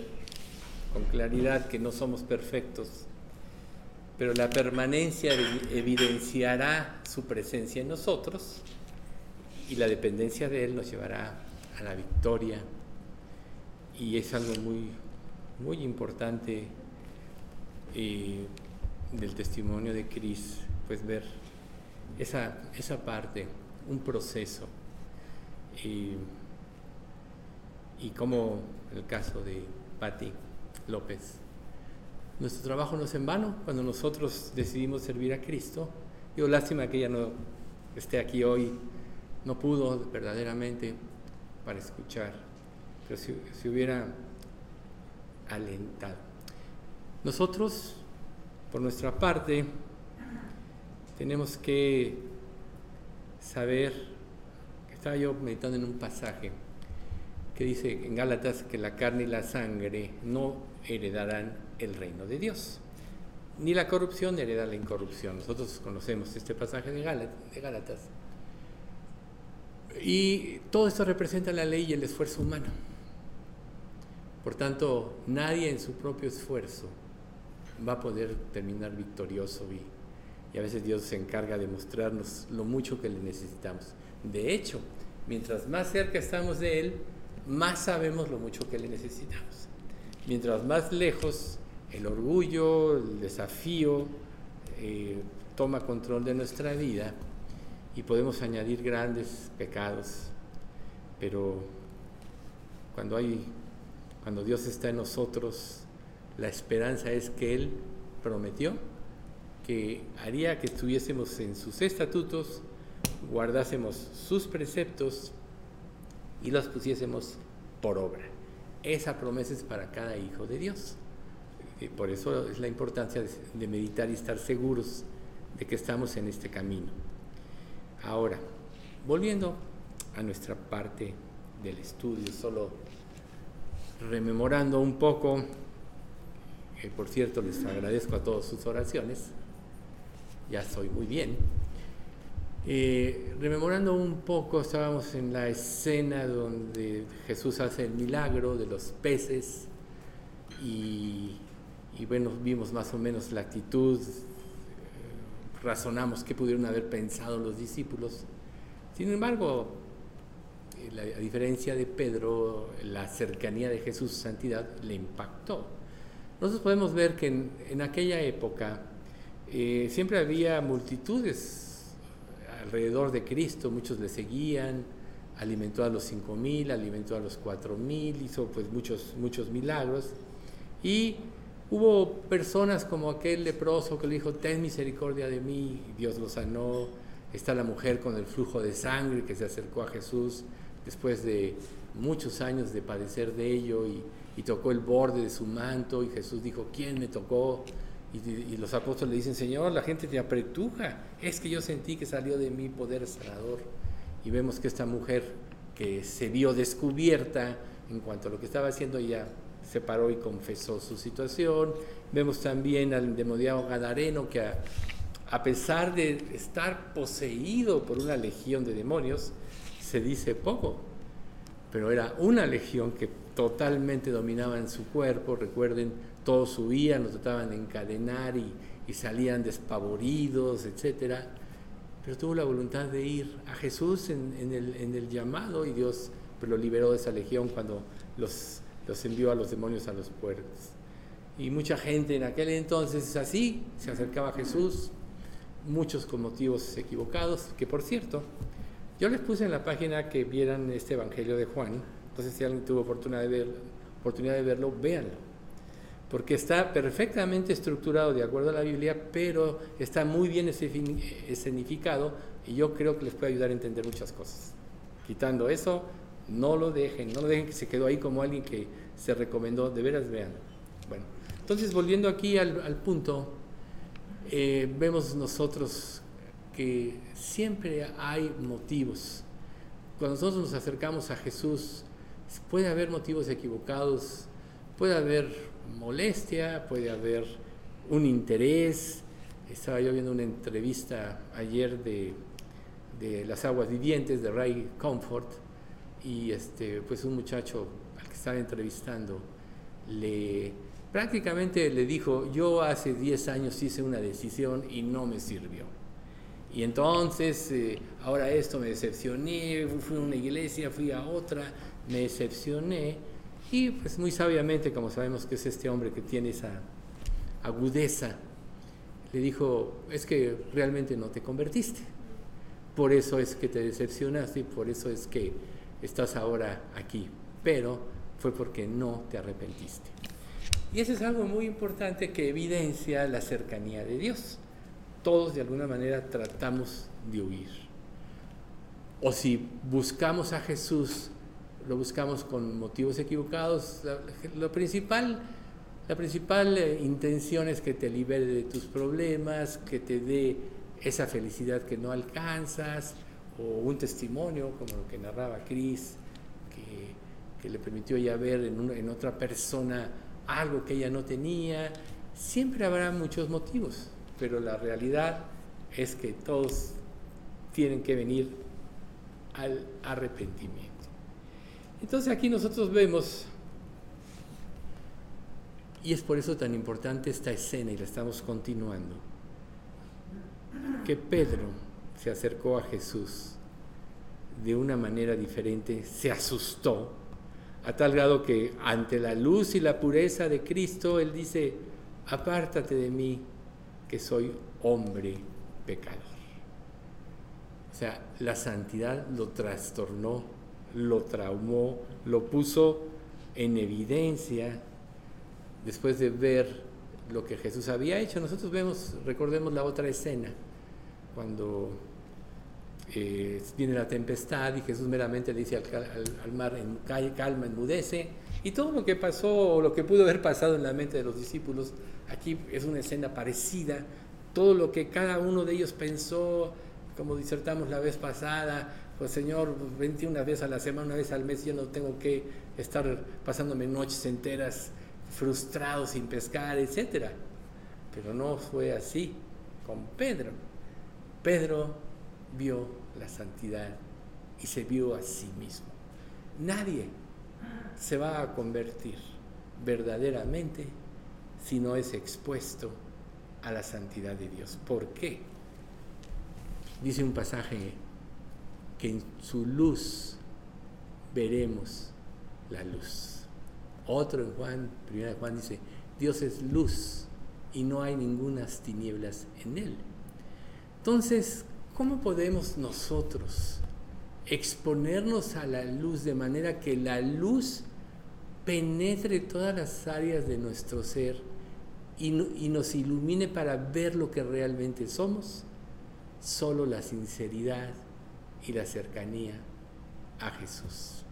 con claridad que no somos perfectos, pero la permanencia evidenciará su presencia en nosotros y la dependencia de Él nos llevará a la victoria. Y es algo muy, muy importante eh, del testimonio de Cris, pues ver esa, esa parte, un proceso. Eh, y como el caso de Patti López. Nuestro trabajo no es en vano cuando nosotros decidimos servir a Cristo. Digo, lástima que ella no esté aquí hoy, no pudo verdaderamente para escuchar, pero si, si hubiera alentado. Nosotros, por nuestra parte, tenemos que saber, estaba yo meditando en un pasaje, que dice en Gálatas que la carne y la sangre no heredarán el reino de Dios. Ni la corrupción hereda la incorrupción. Nosotros conocemos este pasaje de Gálatas. Y todo esto representa la ley y el esfuerzo humano. Por tanto, nadie en su propio esfuerzo va a poder terminar victorioso y, y a veces Dios se encarga de mostrarnos lo mucho que le necesitamos. De hecho, mientras más cerca estamos de Él, más sabemos lo mucho que le necesitamos. Mientras más lejos el orgullo, el desafío eh, toma control de nuestra vida y podemos añadir grandes pecados, pero cuando hay cuando Dios está en nosotros, la esperanza es que Él prometió que haría que estuviésemos en sus estatutos, guardásemos sus preceptos y los pusiésemos por obra. Esa promesa es para cada hijo de Dios. Por eso es la importancia de meditar y estar seguros de que estamos en este camino. Ahora, volviendo a nuestra parte del estudio, solo rememorando un poco, por cierto les agradezco a todos sus oraciones, ya soy muy bien, eh, rememorando un poco, estábamos en la escena donde Jesús hace el milagro de los peces y, bueno, vimos más o menos la actitud, eh, razonamos qué pudieron haber pensado los discípulos. Sin embargo, eh, a diferencia de Pedro, la cercanía de Jesús, santidad, le impactó. Nosotros podemos ver que en, aquella época siempre había multitudes alrededor de Cristo, muchos le seguían, alimentó a los cinco mil, alimentó a los cuatro mil, hizo pues muchos, muchos milagros. Y hubo personas como aquel leproso que le dijo, ten misericordia de mí, y Dios lo sanó. Está la mujer con el flujo de sangre que se acercó a Jesús después de muchos años de padecer de ello y, y tocó el borde de su manto y Jesús dijo, ¿quién me tocó? Y, los apóstoles le dicen, Señor, la gente te apretuja. Es que yo sentí que salió de mi poder sanador. Y vemos que esta mujer que se vio descubierta en cuanto a lo que estaba haciendo, ya se paró y confesó su situación. Vemos también al endemoniado Gadareno que a, a pesar de estar poseído por una legión de demonios, se dice poco, pero era una legión que totalmente dominaba en su cuerpo. Recuerden todos huían, los trataban de encadenar y, salían despavoridos, etc. Pero tuvo la voluntad de ir a Jesús en, el, llamado y Dios pues, lo liberó de esa legión cuando los, envió a los demonios a los puertos. Y mucha gente en aquel entonces así, se acercaba a Jesús, muchos con motivos equivocados, que por cierto, yo les puse en la página que vieran este Evangelio de Juan, entonces si alguien tuvo oportunidad de, ver, oportunidad de verlo, véanlo porque está perfectamente estructurado de acuerdo a la Biblia, pero está muy bien escenificado y yo creo que les puede ayudar a entender muchas cosas. Quitando eso, no lo dejen, no lo dejen que se quedó ahí como alguien que se recomendó, de veras vean. Bueno, entonces volviendo aquí al, punto, eh, vemos nosotros que siempre hay motivos. Cuando nosotros nos acercamos a Jesús, puede haber motivos equivocados, puede haber molestia, puede haber un interés. Estaba yo viendo una entrevista ayer de, de las aguas vivientes de Ray Comfort y este, pues un muchacho al que estaba entrevistando le prácticamente le dijo, yo hace 10 años hice una decisión y no me sirvió. Y entonces, eh, ahora esto me decepcioné, fui a una iglesia, fui a otra, me decepcioné y pues muy sabiamente, como sabemos que es este hombre que tiene esa agudeza, le dijo, es que realmente no te convertiste. Por eso es que te decepcionaste y por eso es que estás ahora aquí. Pero fue porque no te arrepentiste. Y eso es algo muy importante que evidencia la cercanía de Dios. Todos de alguna manera tratamos de huir. O si buscamos a Jesús lo buscamos con motivos equivocados. lo principal, la principal eh, intención es que te libere de tus problemas, que te dé esa felicidad que no alcanzas, o un testimonio como lo que narraba Cris, que, le permitió ya ver en, en otra persona algo que ella no tenía. Siempre habrá muchos motivos, pero la realidad es que todos tienen que venir al arrepentimiento. Entonces aquí nosotros vemos, y es por eso tan importante esta escena y la estamos continuando, que Pedro se acercó a Jesús de una manera diferente, se asustó, a tal grado que ante la luz y la pureza de Cristo, él dice, apártate de mí, que soy hombre pecador. O sea, la santidad lo trastornó lo traumó, lo puso en evidencia después de ver lo que Jesús había hecho. Nosotros vemos, recordemos la otra escena, cuando eh, viene la tempestad y Jesús meramente le dice al, mar, en, calma, enmudece, y todo lo que pasó, lo que pudo haber pasado en la mente de los discípulos, aquí es una escena parecida, todo lo que cada uno de ellos pensó, como disertamos la vez pasada, pues Señor, vente una vez a la semana, una vez al mes, yo no tengo que estar pasándome noches enteras frustrado sin pescar, etc. Pero no fue así con Pedro. Pedro vio la santidad y se vio a sí mismo. Nadie se va a convertir verdaderamente si no es expuesto a la santidad de Dios. ¿Por qué? Dice un pasaje que en su luz veremos la luz. Otro en Juan, primera Juan dice, Dios es luz y no hay ninguna tinieblas en él. Entonces, ¿cómo podemos nosotros exponernos a la luz de manera que la luz penetre todas las áreas de nuestro ser y nos ilumine para ver lo que realmente somos? Solo la sinceridad, y la cercanía a Jesús.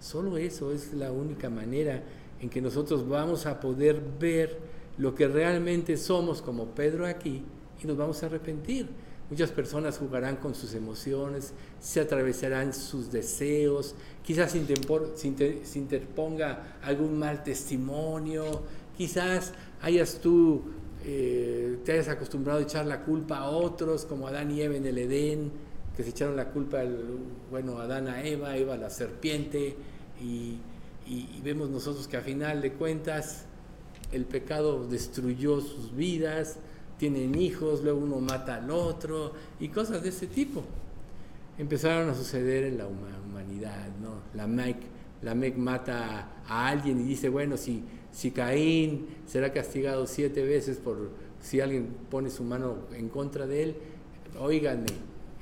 Solo eso es la única manera en que nosotros vamos a poder ver lo que realmente somos como Pedro aquí y nos vamos a arrepentir. Muchas personas jugarán con sus emociones, se atravesarán sus deseos, quizás se interponga algún mal testimonio, quizás hayas tú, eh, te hayas acostumbrado a echar la culpa a otros, como Adán y Eva en el Edén, que se echaron la culpa, el, bueno, Adán a Eva, Eva a la serpiente, y, vemos nosotros que a final de cuentas el pecado destruyó sus vidas, tienen hijos, luego uno mata al otro y cosas de ese tipo. Empezaron a suceder en la humanidad, ¿no? La Mec, la mata a alguien y dice, bueno, si, si Caín será castigado siete veces por si alguien pone su mano en contra de él, oíganme,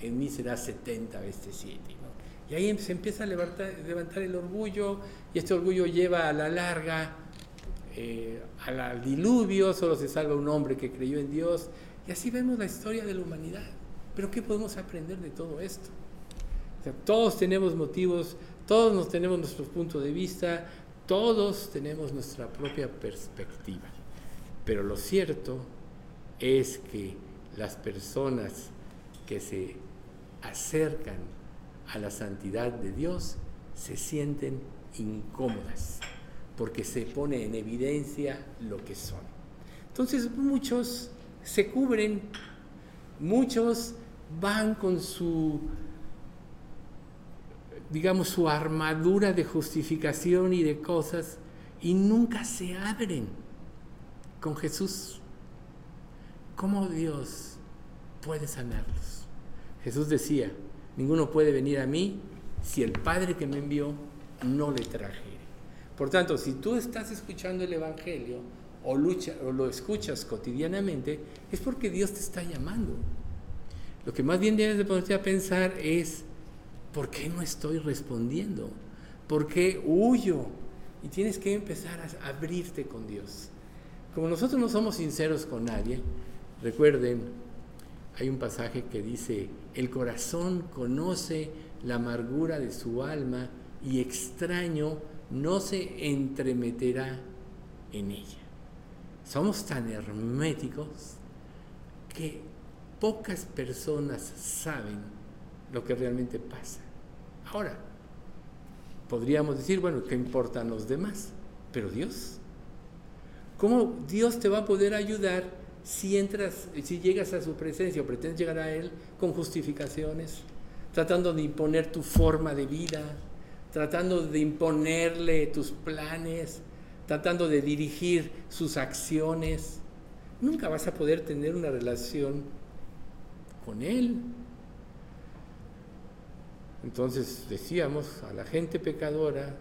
en mí será 70 veces 7. Y ahí se empieza a levantar, el orgullo y este orgullo lleva a la larga eh, al diluvio, solo se salva un hombre que creyó en Dios. Y así vemos la historia de la humanidad. Pero ¿qué podemos aprender de todo esto? todos tenemos motivos, todos nos tenemos nuestro punto de vista, todos tenemos nuestra propia perspectiva. Pero lo cierto es que las personas que se acercan a la santidad de Dios se sienten incómodas porque se pone en evidencia lo que son. Entonces muchos se cubren, muchos van con su, digamos, su armadura de justificación y de cosas y nunca se abren con Jesús. ¿Cómo Dios puede sanarlos? Jesús decía, ninguno puede venir a mí si el Padre que me envió no le traje. Por tanto, si tú estás escuchando el Evangelio o, o lo escuchas cotidianamente, es porque Dios te está llamando. Lo que más bien debes de ponerte a pensar es, ¿por qué no estoy respondiendo? ¿Por qué huyo? Y tienes que empezar a abrirte con Dios. Como nosotros no somos sinceros con nadie, recuerden, hay un pasaje que dice, el corazón conoce la amargura de su alma y extraño no se entremeterá en ella. Somos tan herméticos que pocas personas saben lo que realmente pasa. Ahora, podríamos decir, bueno, ¿qué importan los demás? Pero Dios. ¿Cómo Dios te va a poder ayudar si entras, si llegas a su presencia o pretendes llegar a Él con justificaciones, tratando de imponer tu forma de vida, tratando de imponerle tus planes, tratando de dirigir sus acciones. Nunca vas a poder tener una relación con Él. Entonces decíamos, a la gente pecadora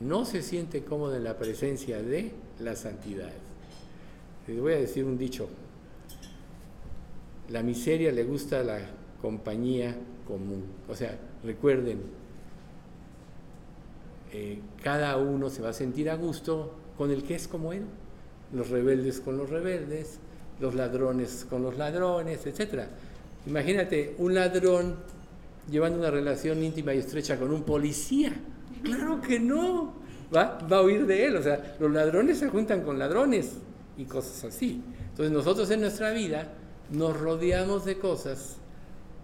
no se siente cómoda en la presencia de la santidad. Les voy a decir un dicho, la miseria le gusta a la compañía común. O sea, recuerden, eh, cada uno se va a sentir a gusto con el que es como él, los rebeldes con los rebeldes, los ladrones con los ladrones, etc. Imagínate un ladrón llevando una relación íntima y estrecha con un policía. Claro que no, va, va a huir de él. O sea, los ladrones se juntan con ladrones y cosas así. Entonces nosotros en nuestra vida nos rodeamos de cosas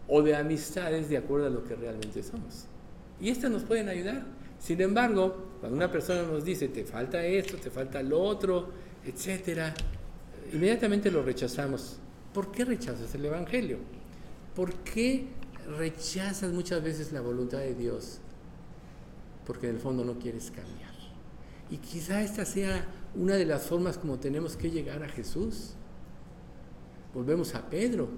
o de amistades de acuerdo a lo que realmente somos. Y estas nos pueden ayudar. Sin embargo, cuando una persona nos dice, te falta esto, te falta lo otro, etcétera, inmediatamente lo rechazamos. ¿Por qué rechazas el Evangelio? ¿Por qué rechazas muchas veces la voluntad de Dios? Porque en el fondo no quieres cambiar. Y quizá esta sea una de las formas como tenemos que llegar a Jesús. Volvemos a Pedro.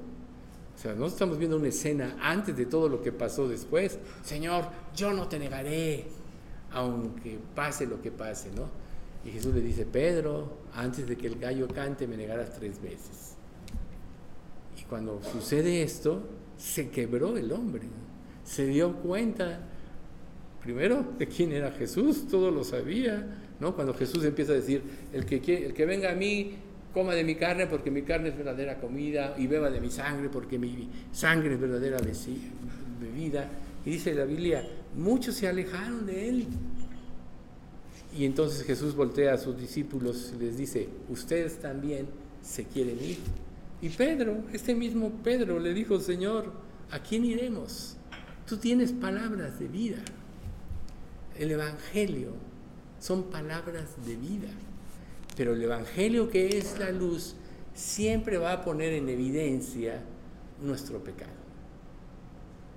O sea, no estamos viendo una escena antes de todo lo que pasó después. Señor, yo no te negaré aunque pase lo que pase, ¿no? Y Jesús le dice, Pedro, antes de que el gallo cante me negarás tres veces. Y cuando sucede esto, se quebró el hombre, se dio cuenta, primero, de quién era Jesús, todo lo sabía, ¿no? Cuando Jesús empieza a decir, el que, el que venga a mí, coma de mi carne porque mi carne es verdadera comida y beba de mi sangre porque mi sangre es verdadera bebida. Y dice la Biblia, muchos se alejaron de él. Y entonces Jesús voltea a sus discípulos y les dice, ustedes también se quieren ir. Y Pedro, este mismo Pedro, le dijo, Señor, ¿a quién iremos? Tú tienes palabras de vida. El Evangelio son palabras de vida. Pero el Evangelio que es la luz siempre va a poner en evidencia nuestro pecado.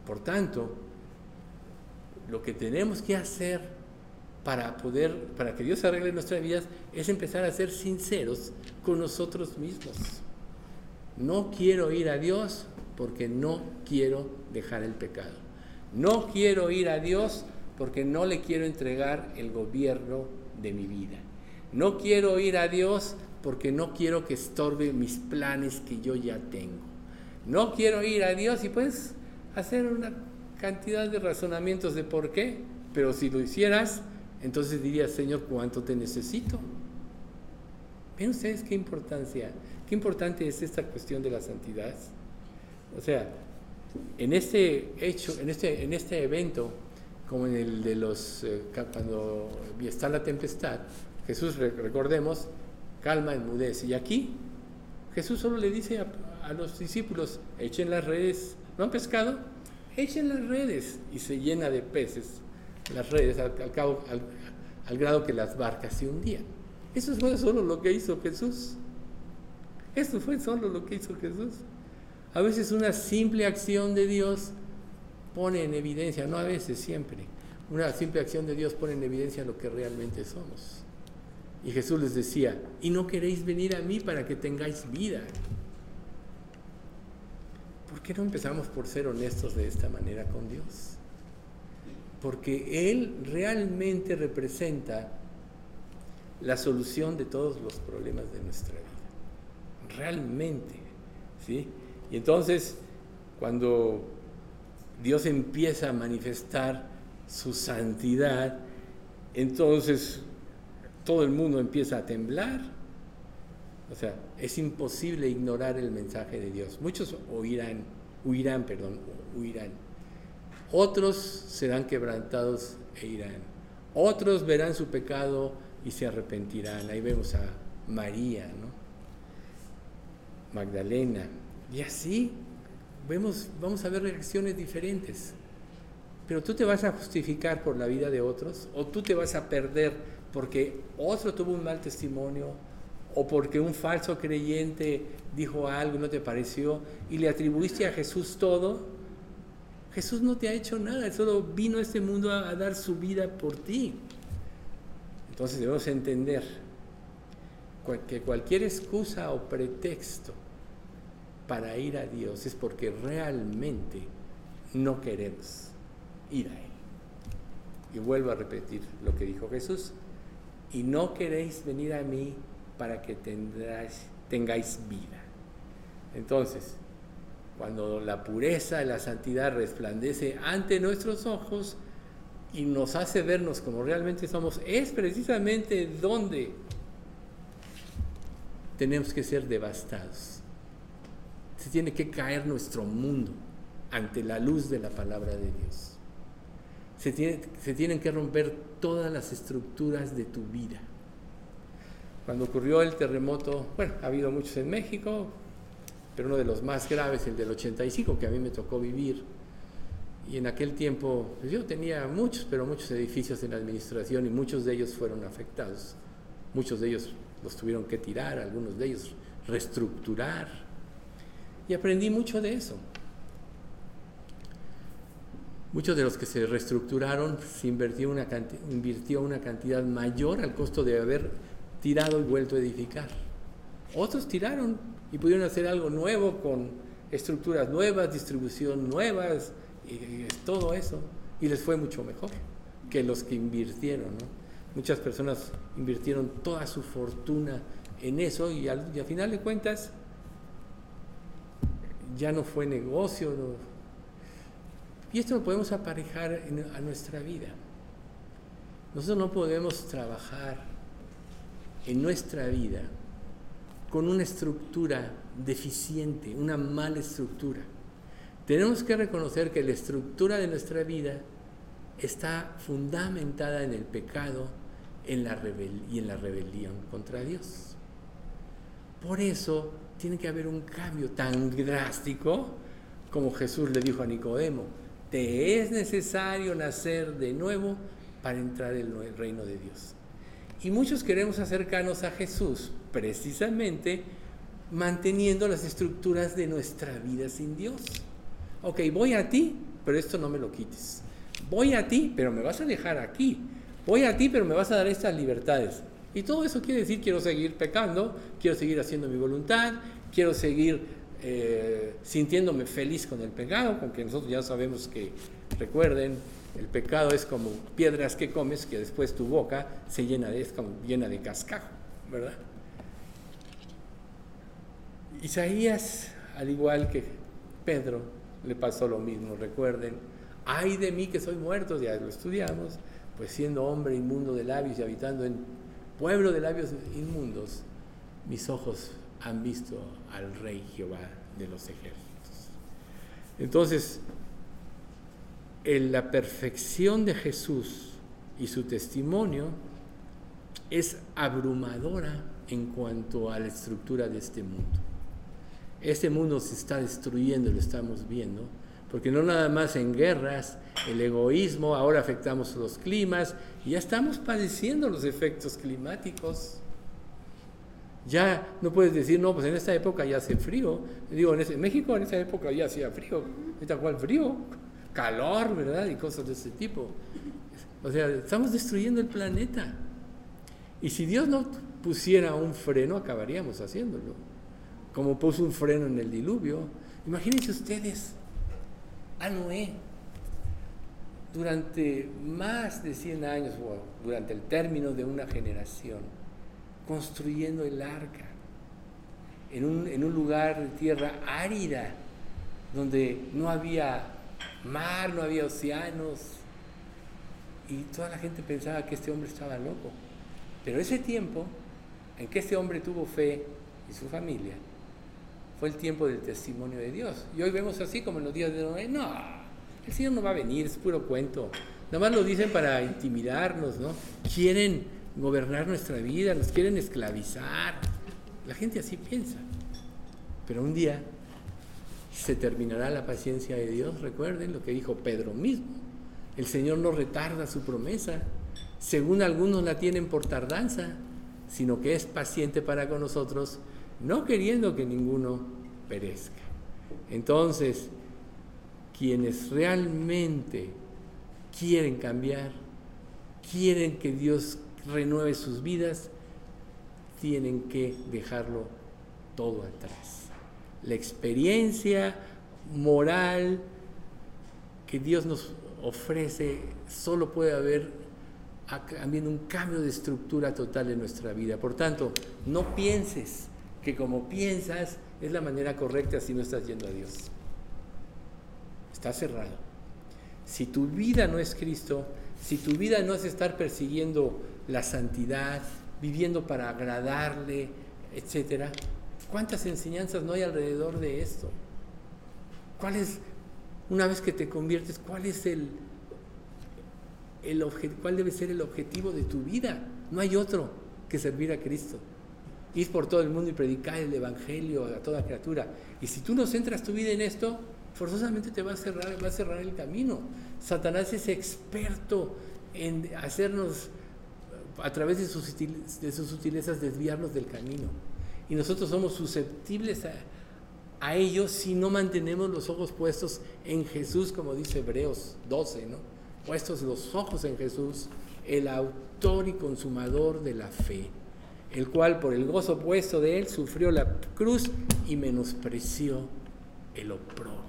Por tanto, lo que tenemos que hacer para poder, para que Dios arregle nuestras vidas, es empezar a ser sinceros con nosotros mismos. No quiero ir a Dios porque no quiero dejar el pecado. No quiero ir a Dios porque no le quiero entregar el gobierno de mi vida. No quiero ir a Dios porque no quiero que estorbe mis planes que yo ya tengo. No quiero ir a Dios y puedes hacer una cantidad de razonamientos de por qué, pero si lo hicieras, entonces dirías, Señor, ¿cuánto te necesito? ¿Ven ustedes qué importancia, qué importante es esta cuestión de la santidad? O sea, en este hecho, en este, en este evento, como en el de los, eh, cuando está la tempestad, Jesús, recordemos, calma, enmudece. Y aquí Jesús solo le dice a, los discípulos, echen las redes, ¿no han pescado? echen las redes y se llena de peces las redes al, cabo, al, grado que las barcas se hundían. Eso fue solo lo que hizo Jesús. Eso fue solo lo que hizo Jesús. A veces una simple acción de Dios pone en evidencia, no a veces, siempre, una simple acción de Dios pone en evidencia lo que realmente somos. Y Jesús les decía, y no queréis venir a mí para que tengáis vida. ¿por qué no empezamos por ser honestos de esta manera con Dios? Porque Él realmente representa la solución de todos los problemas de nuestra vida. Realmente. ¿sí? Y entonces, cuando Dios empieza a manifestar su santidad, entonces todo el mundo empieza a temblar o sea, es imposible ignorar el mensaje de Dios. Muchos oirán, huirán, perdón, huirán. Otros serán quebrantados e irán. Otros verán su pecado y se arrepentirán. Ahí vemos a María, ¿no? Magdalena. Y así vemos, vamos a ver reacciones diferentes. Pero tú te vas a justificar por la vida de otros o tú te vas a perder porque otro tuvo un mal testimonio, o porque un falso creyente dijo algo y no te pareció y le atribuiste a Jesús todo, Jesús no te ha hecho nada, solo vino a este mundo a, dar su vida por ti. Entonces debemos entender que cualquier excusa o pretexto para ir a Dios es porque realmente no queremos ir a Él. Y vuelvo a repetir lo que dijo Jesús, y no queréis venir a mí para que tengáis vida. Entonces, cuando la pureza y la santidad resplandece ante nuestros ojos y nos hace vernos como realmente somos, es precisamente donde tenemos que ser devastados. Se tiene que caer nuestro mundo ante la luz de la palabra de Dios. Se, tienen que romper todas las estructuras de tu vida cuando ocurrió el terremoto, bueno, ha habido muchos en México, pero uno de los más graves, el del 85, que a mí me tocó vivir. Y en aquel tiempo, pues yo tenía muchos, pero muchos edificios en la administración y muchos de ellos fueron afectados. Muchos de ellos los tuvieron que tirar, algunos de ellos reestructurar. Y aprendí mucho de eso. Muchos de los que se reestructuraron se invirtió una, invirtió una cantidad mayor al costo de haber tirado y vuelto a edificar. Otros tiraron y pudieron hacer algo nuevo con estructuras nuevas, distribución nuevas, y, todo eso. Y les fue mucho mejor que los que invirtieron. Muchas personas invirtieron toda su fortuna en eso y al, final de cuentas ya no fue negocio. Y esto lo podemos aparejar a nuestra vida. Nosotros no podemos trabajar en nuestra vida con una estructura deficiente, una mala estructura. Tenemos que reconocer que la estructura de nuestra vida está fundamentada en el pecado en la y en la rebelión contra Dios. Por eso tiene que haber un cambio tan drástico como Jesús le dijo a Nicodemo, te es necesario nacer de nuevo para entrar en el reino de Dios. Y muchos queremos acercarnos a Jesús precisamente manteniendo las estructuras de nuestra vida sin Dios. Ok, voy a ti, pero esto no me lo quites. Voy a ti, pero me vas a dejar aquí. voy a ti, pero me vas a dar estas libertades. Y todo eso quiere decir, quiero seguir pecando, quiero seguir haciendo mi voluntad, quiero seguir eh, sintiéndome feliz con el pecado, porque nosotros ya sabemos que, recuerden, el pecado es como piedras que comes, que después tu boca se llena de, es como llena de cascajo, ¿verdad? Isaías, al igual que Pedro, le pasó lo mismo, recuerden, ay de mí que soy muerto, ya lo estudiamos, pues siendo hombre inmundo de labios y habitando en pueblo de labios inmundos, mis ojos han visto al Rey Jehová de los ejércitos. Entonces, en la perfección de Jesús y su testimonio es abrumadora en cuanto a la estructura de este mundo. Este mundo se está destruyendo, lo estamos viendo, porque no nada más en guerras, el egoísmo, ahora afectamos los climas, ya estamos padeciendo los efectos climáticos. Ya no puedes decir, no, pues en esta época ya hace frío. Digo, en, México en esa época ya hacía frío. ¿Está cuál frío? Calor, ¿verdad? Y cosas de ese tipo. O sea, estamos destruyendo el planeta. Y si Dios no pusiera un freno, acabaríamos haciéndolo. Como puso un freno en el diluvio. Imagínense ustedes a Noé durante más de 100 años, o durante el término de una generación, construyendo el arca en un, en un lugar de tierra árida, donde no había mar, no había océanos, y toda la gente pensaba que este hombre estaba loco. Pero ese tiempo en que este hombre tuvo fe y su familia, fue el tiempo del testimonio de Dios. Y hoy vemos así como en los días de Noé, no, el Señor no va a venir, es puro cuento. Nada más lo dicen para intimidarnos, ¿no? Quieren gobernar nuestra vida, nos quieren esclavizar. La gente así piensa. Pero un día se terminará la paciencia de Dios, recuerden lo que dijo Pedro mismo. El Señor no retarda su promesa, según algunos la tienen por tardanza, sino que es paciente para con nosotros, no queriendo que ninguno perezca. Entonces, quienes realmente quieren cambiar, quieren que Dios renueve sus vidas, tienen que dejarlo todo atrás. La experiencia moral que Dios nos ofrece solo puede haber también un cambio de estructura total en nuestra vida. Por tanto, no pienses que como piensas es la manera correcta si no estás yendo a Dios. Está cerrado. Si tu vida no es Cristo, si tu vida no es estar persiguiendo la santidad, viviendo para agradarle, etcétera, ¿cuántas enseñanzas no hay alrededor de esto? ¿Cuál es, una vez que te conviertes, cuál es el, el cuál debe ser el objetivo de tu vida? No hay otro que servir a Cristo. Ir por todo el mundo y predicar el Evangelio a toda criatura. Y si tú no centras tu vida en esto, forzosamente te va a cerrar, va a cerrar el camino. Satanás es experto en hacernos, a través de sus, de sus sutilezas, desviarnos del camino. Y nosotros somos susceptibles a, a ellos si no mantenemos los ojos puestos en Jesús, como dice Hebreos 12, ¿no? Puestos los ojos en Jesús, el autor y consumador de la fe, el cual por el gozo puesto de él sufrió la cruz y menospreció el oprobio.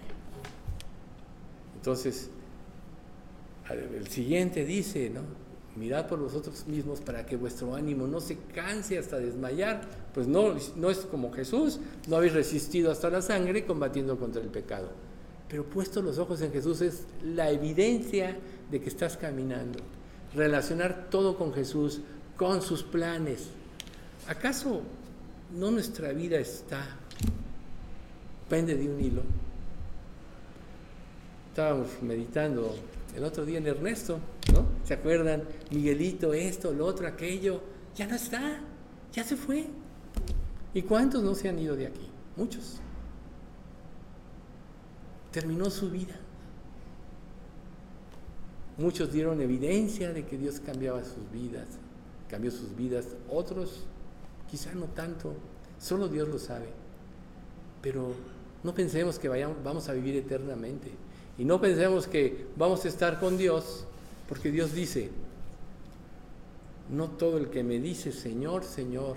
Entonces, el siguiente dice, ¿no? Mirad por vosotros mismos para que vuestro ánimo no se canse hasta desmayar, pues no, no es como Jesús, no habéis resistido hasta la sangre combatiendo contra el pecado. Pero puesto los ojos en Jesús es la evidencia de que estás caminando. Relacionar todo con Jesús, con sus planes. ¿Acaso no nuestra vida está pende de un hilo? Estábamos meditando el otro día en Ernesto, ¿no? ¿Se acuerdan? Miguelito, esto, lo otro, aquello. Ya no está, ya se fue. ¿Y cuántos no se han ido de aquí? Muchos. Terminó su vida. Muchos dieron evidencia de que Dios cambiaba sus vidas, cambió sus vidas. Otros, quizá no tanto, solo Dios lo sabe. Pero no pensemos que vayamos, vamos a vivir eternamente. Y no pensemos que vamos a estar con Dios, porque Dios dice, no todo el que me dice Señor, Señor,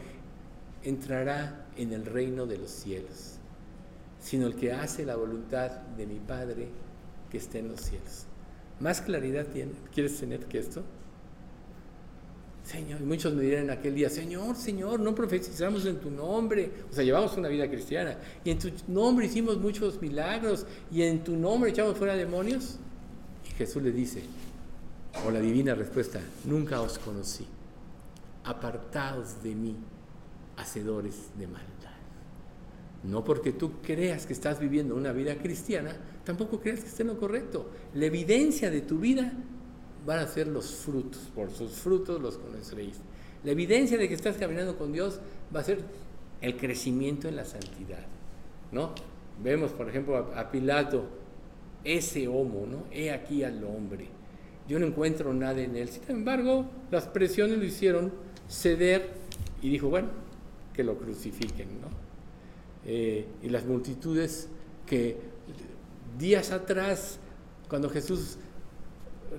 entrará en el reino de los cielos, sino el que hace la voluntad de mi Padre que está en los cielos. ¿Más claridad tiene? ¿Quieres tener que esto? Señor, y muchos me dirán en aquel día, Señor, Señor, no profetizamos en tu nombre. O sea, llevamos una vida cristiana. Y en tu nombre hicimos muchos milagros. Y en tu nombre echamos fuera demonios. Y Jesús le dice, o la divina respuesta, nunca os conocí. Apartaos de mí, hacedores de maldad. No porque tú creas que estás viviendo una vida cristiana, tampoco creas que esté en lo correcto. La evidencia de tu vida van a ser los frutos. Por sus frutos los conoceréis. La evidencia de que estás caminando con Dios va a ser el crecimiento en la santidad. ¿No? Vemos, por ejemplo, a, Pilato, ese homo, ¿no? He aquí al hombre. Yo no encuentro nada en él. Sin embargo, las presiones lo hicieron ceder y dijo, bueno, que lo crucifiquen, ¿no? Eh, y las multitudes que días atrás, cuando Jesús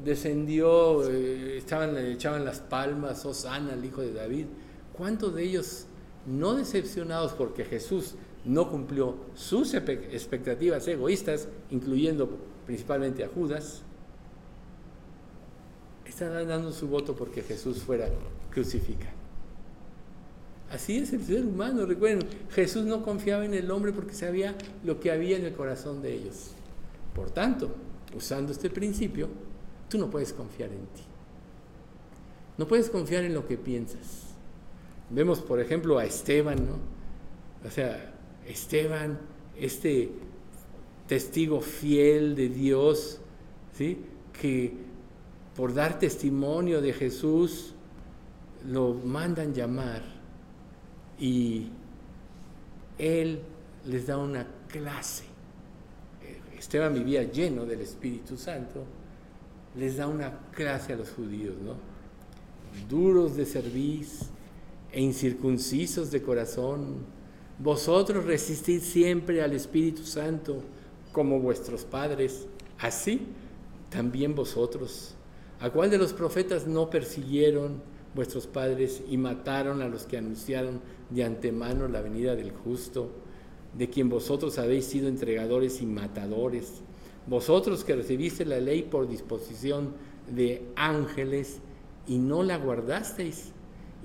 descendió, eh, estaban, echaban las palmas, Osana, el hijo de David, ¿cuántos de ellos no decepcionados porque Jesús no cumplió sus expectativas egoístas, incluyendo principalmente a Judas, están dando su voto porque Jesús fuera crucificado? Así es el ser humano, recuerden, Jesús no confiaba en el hombre porque sabía lo que había en el corazón de ellos. Por tanto, usando este principio, tú no puedes confiar en ti. No puedes confiar en lo que piensas. Vemos, por ejemplo, a Esteban, ¿no? O sea, Esteban, este testigo fiel de Dios, ¿sí? Que por dar testimonio de Jesús lo mandan llamar y él les da una clase. Esteban vivía lleno del Espíritu Santo, les da una clase a los judíos, ¿no? Duros de cerviz e incircuncisos de corazón, vosotros resistid siempre al Espíritu Santo como vuestros padres, así también vosotros. ¿A cuál de los profetas no persiguieron vuestros padres y mataron a los que anunciaron de antemano la venida del justo, de quien vosotros habéis sido entregadores y matadores, vosotros que recibiste la ley por disposición de ángeles y no la guardasteis.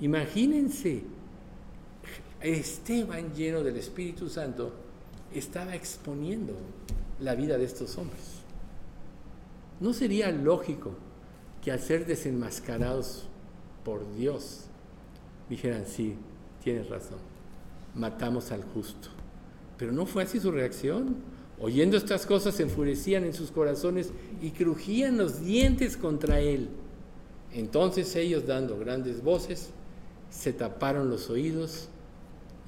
Imagínense, Esteban lleno del Espíritu Santo estaba exponiendo la vida de estos hombres. ¿No sería lógico que al ser desenmascarados por Dios dijeran, sí, tienes razón, matamos al justo. Pero no fue así su reacción. Oyendo estas cosas se enfurecían en sus corazones y crujían los dientes contra él. Entonces ellos, dando grandes voces, se taparon los oídos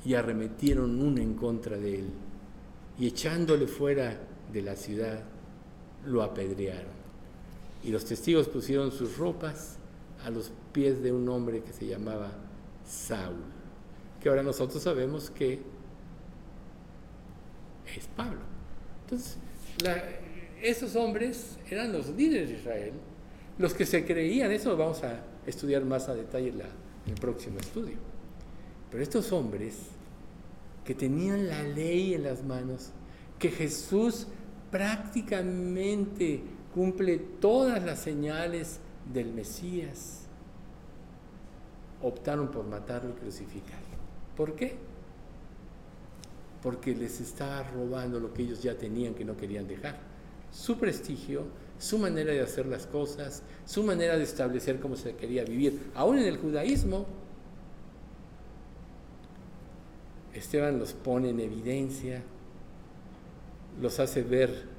y arremetieron una en contra de él. Y echándole fuera de la ciudad, lo apedrearon. Y los testigos pusieron sus ropas a los pies de un hombre que se llamaba Saúl que ahora nosotros sabemos que es Pablo. Entonces, esos hombres eran los líderes de Israel, los que se creían, eso lo vamos a estudiar más a detalle en, el próximo estudio. Pero estos hombres que tenían la ley en las manos, que Jesús prácticamente cumple todas las señales del Mesías, optaron por matarlo y crucificarlo. ¿Por qué? Porque les estaba robando lo que ellos ya tenían que no querían dejar. Su prestigio, su manera de hacer las cosas, su manera de establecer cómo se quería vivir. Aún en el judaísmo, Esteban los pone en evidencia, los hace ver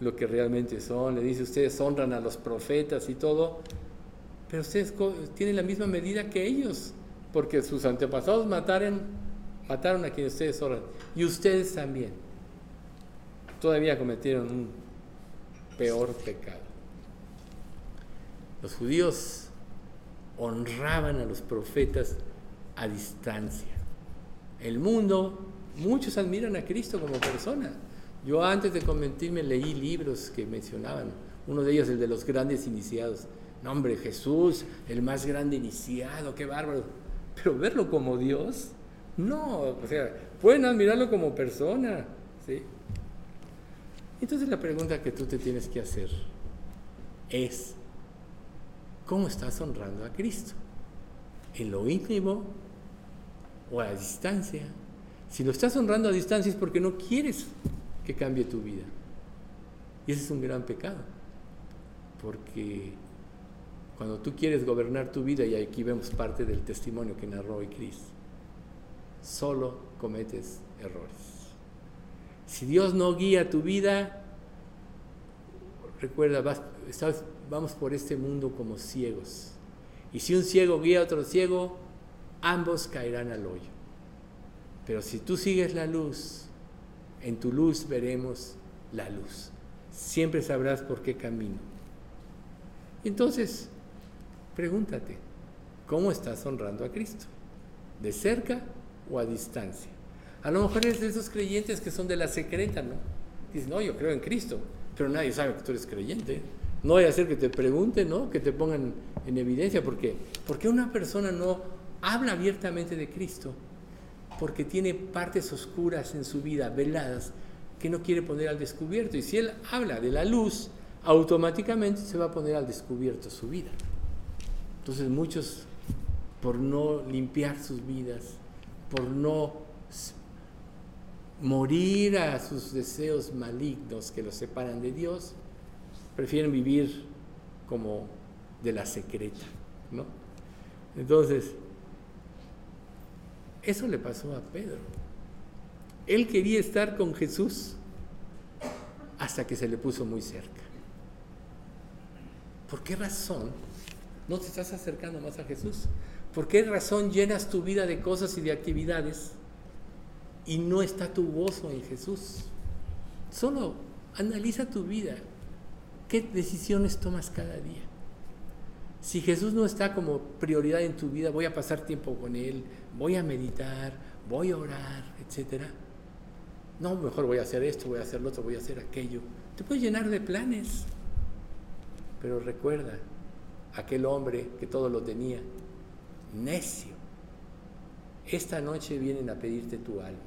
lo que realmente son, le dice, ustedes honran a los profetas y todo, pero ustedes tienen la misma medida que ellos porque sus antepasados mataron, mataron a quienes ustedes oran, y ustedes también todavía cometieron un peor pecado. Los judíos honraban a los profetas a distancia. El mundo, muchos admiran a Cristo como persona. Yo antes de convertirme leí libros que mencionaban, uno de ellos el de los grandes iniciados No, Jesús, el más grande iniciado, qué bárbaro. Pero verlo como Dios, no, o sea, pueden admirarlo como persona, ¿sí? Entonces la pregunta que tú te tienes que hacer es, ¿cómo estás honrando a Cristo? ¿En lo íntimo o a distancia? Si lo estás honrando a distancia es porque no quieres que cambie tu vida. Y ese es un gran pecado. Porque cuando tú quieres gobernar tu vida, y aquí vemos parte del testimonio que narró hoy Cris, solo cometes errores. Si Dios no guía tu vida, recuerda, vamos por este mundo como ciegos. Y si un ciego guía a otro ciego, ambos caerán al hoyo. Pero si tú sigues la luz, en tu luz veremos la luz. Siempre sabrás por qué camino. Entonces, pregúntate, ¿cómo estás honrando a Cristo? ¿De cerca o a distancia? A lo mejor eres de esos creyentes que son de la secreta, ¿no? Dices, no, yo creo en Cristo, pero nadie sabe que tú eres creyente. No vaya a ser que te pregunten, ¿no? Que te pongan en evidencia. ¿Por qué? Porque una persona no habla abiertamente de Cristo porque tiene partes oscuras en su vida, veladas, que no quiere poner al descubierto. Y si él habla de la luz, automáticamente se va a poner al descubierto su vida. Entonces muchos, por no limpiar sus vidas, por no morir a sus deseos malignos que los separan de Dios, prefieren vivir como de la secreta, ¿no? Entonces, eso le pasó a Pedro. Él quería estar con Jesús hasta que se le puso muy cerca. ¿Por qué razón no te estás acercando más a Jesús? ¿Por qué razón llenas tu vida de cosas y de actividades y no está tu gozo en Jesús? Solo analiza tu vida. ¿Qué decisiones tomas cada día? Si Jesús no está como prioridad en tu vida, voy a pasar tiempo con Él, voy a meditar, voy a orar, etc. No, mejor voy a hacer esto, voy a hacer lo otro, voy a hacer aquello. Te puedes llenar de planes. Pero recuerda, aquel hombre que todo lo tenía, necio, esta noche vienen a pedirte tu alma.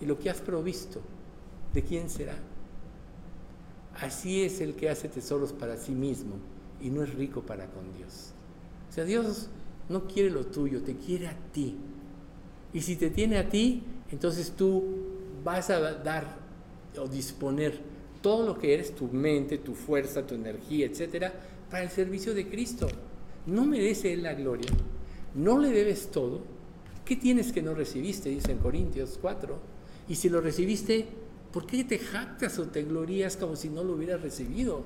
Y lo que has provisto, ¿de quién será? Así es el que hace tesoros para sí mismo y no es rico para con Dios. O sea, Dios no quiere lo tuyo, te quiere a ti. Y si te tiene a ti, entonces tú vas a dar o disponer todo lo que eres, tu mente, tu fuerza, tu energía, etcétera, para el servicio de Cristo. No merece Él la gloria, no le debes todo. ¿Qué tienes que no recibiste? Dice en Corintios 4. Y si lo recibiste, ¿por qué te jactas o te glorías como si no lo hubieras recibido?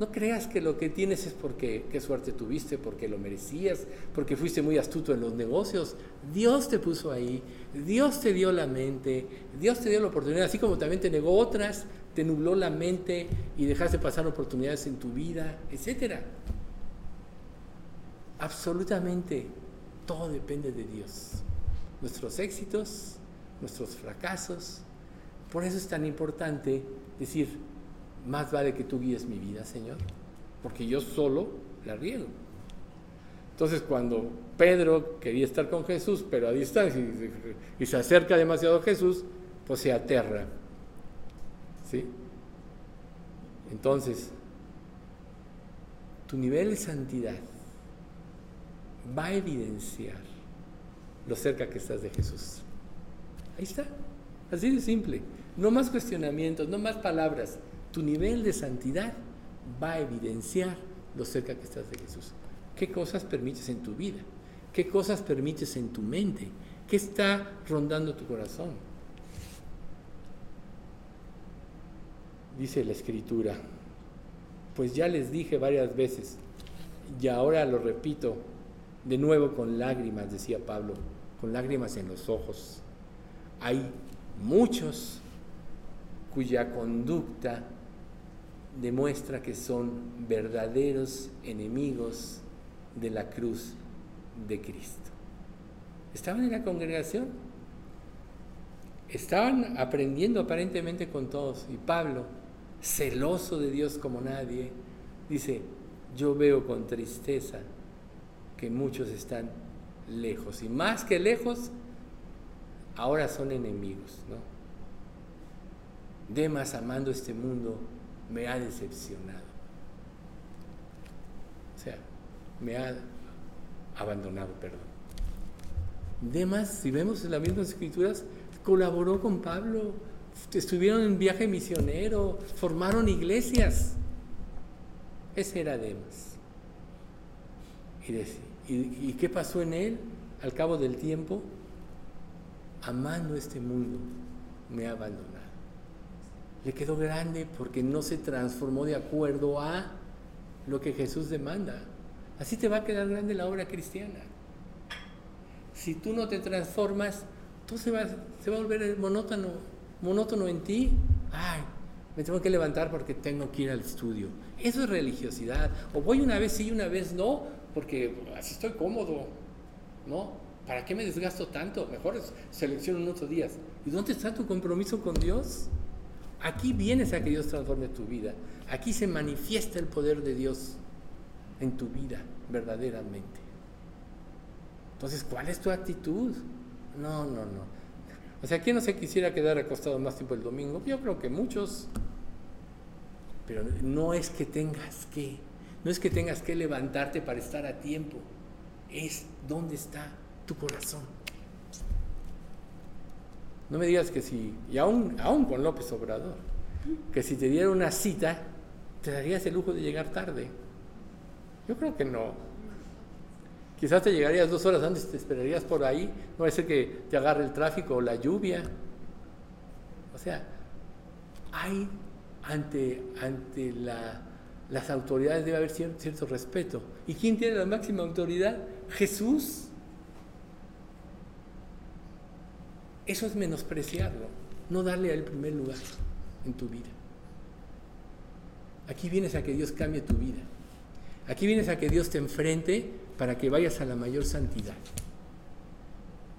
No creas que lo que tienes es porque qué suerte tuviste, porque lo merecías, porque fuiste muy astuto en los negocios. Dios te puso ahí, Dios te dio la mente, Dios te dio la oportunidad, así como también te negó otras, te nubló la mente y dejaste pasar oportunidades en tu vida, etc. Absolutamente todo depende de Dios. Nuestros éxitos, nuestros fracasos. Por eso es tan importante decir, más vale que tú guíes mi vida, Señor, porque yo solo la riego. Entonces cuando Pedro quería estar con Jesús, pero a distancia, y, se acerca demasiado a Jesús, pues se aterra. ¿Sí? Entonces, tu nivel de santidad va a evidenciar lo cerca que estás de Jesús. Ahí está, así de simple. No más cuestionamientos, no más palabras tu nivel de santidad va a evidenciar lo cerca que estás de Jesús. ¿Qué cosas permites en tu vida? ¿Qué cosas permites en tu mente? ¿Qué está rondando tu corazón? Dice la escritura, pues ya les dije varias veces, y ahora lo repito de nuevo con lágrimas, decía Pablo, con lágrimas en los ojos. Hay muchos cuya conducta demuestra que son verdaderos enemigos de la cruz de Cristo. Estaban en la congregación, estaban aprendiendo aparentemente con todos y Pablo, celoso de Dios como nadie, dice, yo veo con tristeza que muchos están lejos. Y más que lejos, ahora son enemigos, ¿no? Demas amando este mundo me ha decepcionado. O sea, me ha abandonado, perdón. Demas, si vemos en las mismas escrituras, colaboró con Pablo, estuvieron en viaje misionero, formaron iglesias. Ese era Demas. Y, y, qué pasó en él al cabo del tiempo? Amando este mundo, me ha abandonado. Le quedó grande porque no se transformó de acuerdo a lo que Jesús demanda. Así te va a quedar grande la obra cristiana. Si tú no te transformas, tú se va, se va a volver monótono, monótono en ti. Ay, me tengo que levantar porque tengo que ir al estudio. Eso es religiosidad. O voy una vez sí y una vez no, porque así estoy cómodo. ¿No? ¿Para qué me desgasto tanto? Mejor selecciono en otros días. ¿Y dónde está tu compromiso con Dios? Aquí vienes a que Dios transforme tu vida. Aquí se manifiesta el poder de Dios en tu vida, verdaderamente. Entonces, ¿cuál es tu actitud? No, no, no. O sea, ¿quién no se quisiera quedar acostado más tiempo el domingo? Yo creo que muchos. Pero no es que tengas que, no es que tengas que levantarte para estar a tiempo. Es dónde está tu corazón. No me digas que si, y aún, aún con López Obrador, que si te diera una cita, te darías el lujo de llegar tarde. Yo creo que no. Quizás te llegarías dos horas antes, te esperarías por ahí, no ser que te agarre el tráfico o la lluvia. O sea, hay ante, ante las autoridades debe haber cierto, cierto respeto. ¿Y quién tiene la máxima autoridad? Jesús. Eso es menospreciarlo, no darle el primer lugar en tu vida. Aquí vienes a que Dios cambie tu vida. Aquí vienes a que Dios te enfrente para que vayas a la mayor santidad.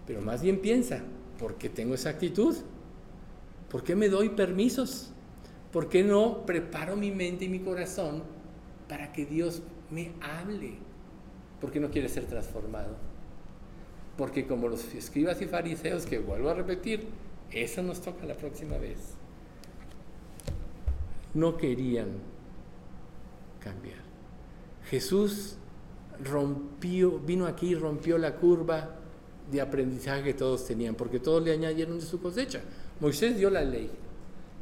Pero más bien piensa, ¿por qué tengo esa actitud? ¿Por qué me doy permisos? ¿Por qué no preparo mi mente y mi corazón para que Dios me hable? ¿Por qué no quiere ser transformado? Porque como los escribas y fariseos, que vuelvo a repetir, eso nos toca la próxima vez, no querían cambiar. Jesús rompió, vino aquí y rompió la curva de aprendizaje que todos tenían, porque todos le añadieron de su cosecha. Moisés dio la ley,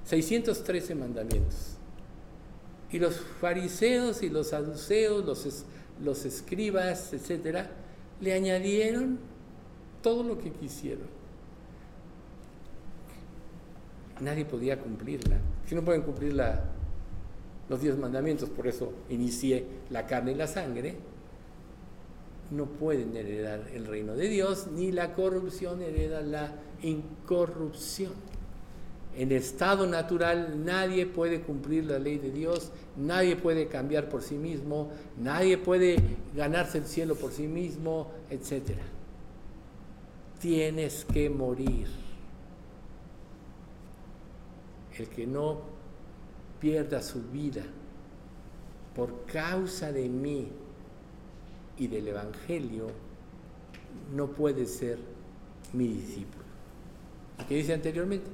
613 mandamientos. Y los fariseos y los saduceos, los, los escribas, etcétera, le añadieron todo lo que quisieron. Nadie podía cumplirla. Si no pueden cumplir la, los diez mandamientos, por eso inicié la carne y la sangre, no pueden heredar el reino de Dios, ni la corrupción hereda la incorrupción. En estado natural nadie puede cumplir la ley de Dios, nadie puede cambiar por sí mismo, nadie puede ganarse el cielo por sí mismo, etc. Tienes que morir. El que no pierda su vida por causa de mí y del Evangelio, no puede ser mi discípulo. ¿Qué dice anteriormente?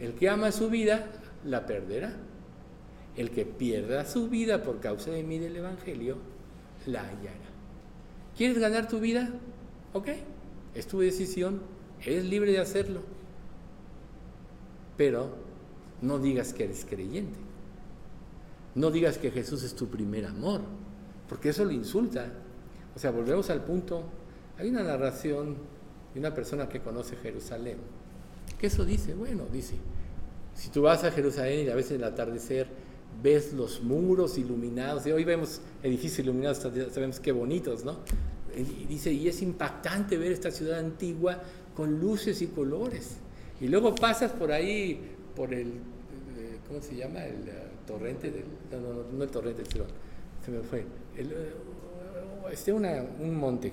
El que ama su vida, la perderá. El que pierda su vida por causa de mí del Evangelio, la hallará. ¿Quieres ganar tu vida? Ok, es tu decisión, eres libre de hacerlo. Pero no digas que eres creyente. No digas que Jesús es tu primer amor, porque eso le insulta. O sea, volvemos al punto. Hay una narración de una persona que conoce Jerusalén. ¿Qué eso dice? Bueno, dice, si tú vas a Jerusalén y a veces en el atardecer ves los muros iluminados, y hoy vemos edificios iluminados, sabemos qué bonitos, ¿no? Y dice, y es impactante ver esta ciudad antigua con luces y colores. Y luego pasas por ahí, por el, eh, ¿cómo se llama? El, torrente del, no, no, no el torrente, se me fue, el, este una, un monte.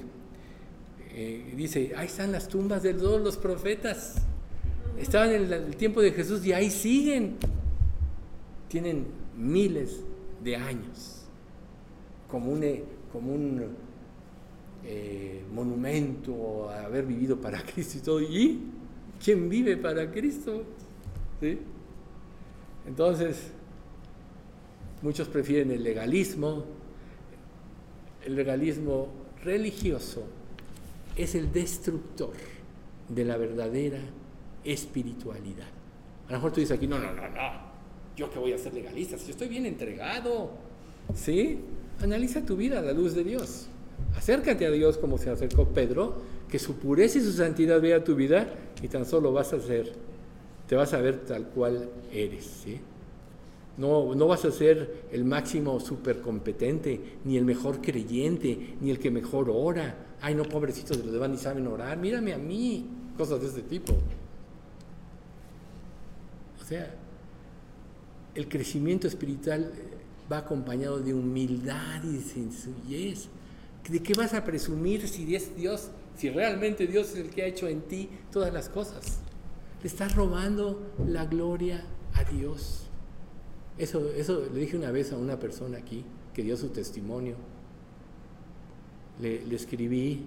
Eh, dice, ahí están las tumbas de todos los profetas. Estaban en el, tiempo de Jesús y ahí siguen. Tienen miles de años como un, eh, como un eh, monumento a haber vivido para Cristo y todo. ¿Y quién vive para Cristo? ¿Sí? Entonces, muchos prefieren el legalismo. El legalismo religioso es el destructor de la verdadera espiritualidad. A lo mejor tú dices aquí, no, no, no, no, yo que voy a ser legalista, si yo estoy bien entregado, ¿sí? Analiza tu vida a la luz de Dios. Acércate a Dios como se acercó Pedro, que su pureza y su santidad vea tu vida y tan solo vas a ser, te vas a ver tal cual eres. No, no vas a ser el máximo supercompetente, ni el mejor creyente, ni el que mejor ora. Ay, no, pobrecitos de los demás ni saben orar. Mírame a mí. Cosas de este tipo. O sea, el crecimiento espiritual va acompañado de humildad y de sencillez. ¿De qué vas a presumir si es Dios, si realmente Dios es el que ha hecho en ti todas las cosas? Le estás robando la gloria a Dios. Eso, eso le dije una vez a una persona aquí que dio su testimonio. Le, escribí,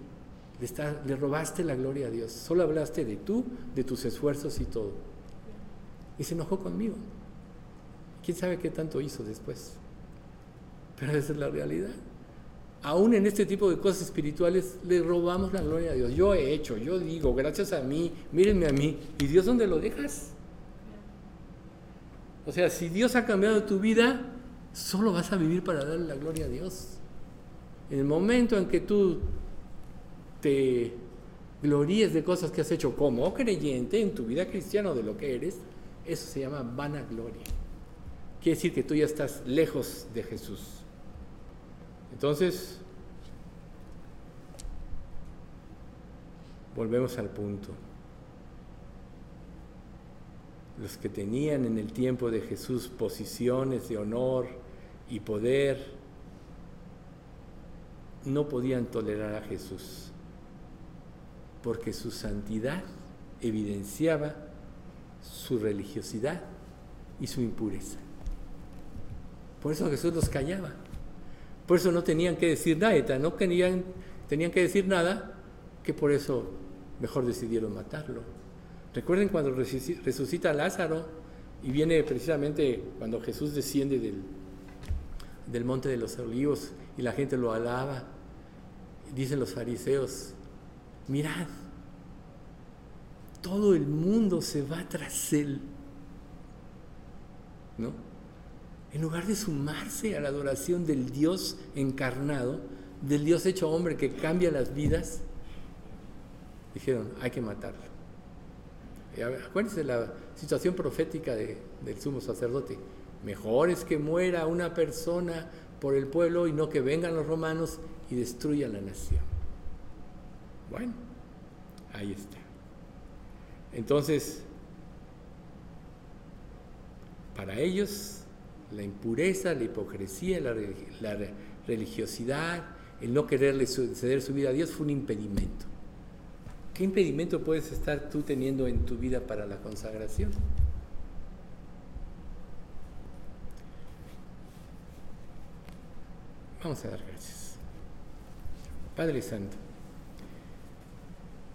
le, le robaste la gloria a Dios. Solo hablaste de tú, de tus esfuerzos y todo. Y se enojó conmigo. ¿Quién sabe qué tanto hizo después? Pero esa es la realidad. Aún en este tipo de cosas espirituales le robamos la gloria a Dios. Yo he hecho, yo digo, gracias a mí, mírenme a mí. ¿Y Dios dónde lo dejas? O sea, si Dios ha cambiado tu vida, solo vas a vivir para darle la gloria a Dios. En el momento en que tú te gloríes de cosas que has hecho como creyente en tu vida cristiana o de lo que eres, eso se llama vanagloria. Quiere decir que tú ya estás lejos de Jesús. Entonces, volvemos al punto los que tenían en el tiempo de Jesús posiciones de honor y poder, no podían tolerar a Jesús, porque su santidad evidenciaba su religiosidad y su impureza. Por eso Jesús los callaba. Por eso no tenían que decir nada, no tenían, tenían que decir nada, que por eso mejor decidieron matarlo. Recuerden cuando resucita Lázaro y viene precisamente cuando Jesús desciende del, del monte de los olivos y la gente lo alaba. Dicen los fariseos, mirad, todo el mundo se va tras él. ¿No? En lugar de sumarse a la adoración del Dios encarnado, del Dios hecho hombre que cambia las vidas, dijeron, hay que matarlo. Acuérdense de la situación profética del sumo sacerdote. Mejor es que muera una persona por el pueblo y no que vengan los romanos y destruyan la nación. Bueno, ahí está. Entonces, para ellos, la impureza, la hipocresía, la, religiosidad, el no quererle ceder su vida a Dios fue un impedimento. ¿Qué impedimento puedes estar tú teniendo en tu vida para la consagración? Vamos a dar gracias. Padre Santo,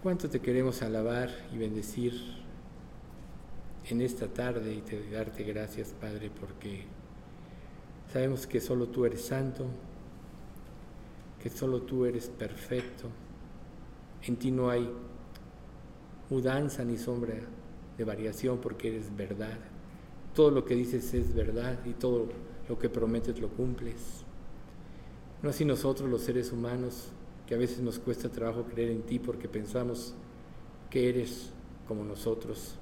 cuánto te queremos alabar y bendecir en esta tarde y te darte gracias, Padre, porque sabemos que solo tú eres santo, que solo tú eres perfecto, en ti no hay mudanza ni sombra de variación porque eres verdad. Todo lo que dices es verdad y todo lo que prometes lo cumples. No así nosotros los seres humanos, que a veces nos cuesta trabajo creer en ti porque pensamos que eres como nosotros.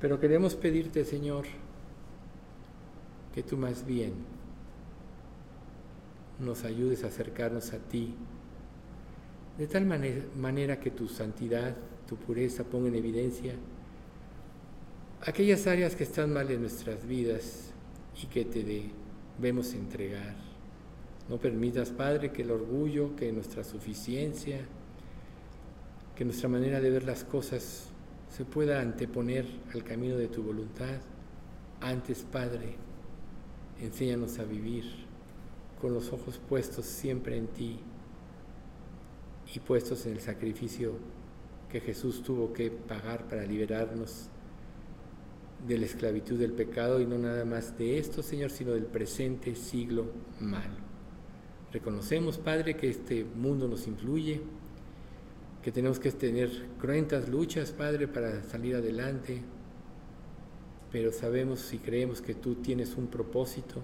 Pero queremos pedirte, Señor, que tú más bien nos ayudes a acercarnos a ti de tal manera, que tu santidad, tu pureza ponga en evidencia aquellas áreas que están mal en nuestras vidas y que te debemos entregar. No permitas, Padre, que el orgullo, que nuestra suficiencia, que nuestra manera de ver las cosas se pueda anteponer al camino de tu voluntad. Antes, Padre, enséñanos a vivir con los ojos puestos siempre en ti y puestos en el sacrificio que Jesús tuvo que pagar para liberarnos de la esclavitud del pecado y no nada más de esto, Señor, sino del presente siglo malo. Reconocemos, Padre, que este mundo nos influye, que tenemos que tener cruentas luchas, Padre, para salir adelante, pero sabemos y creemos que tú tienes un propósito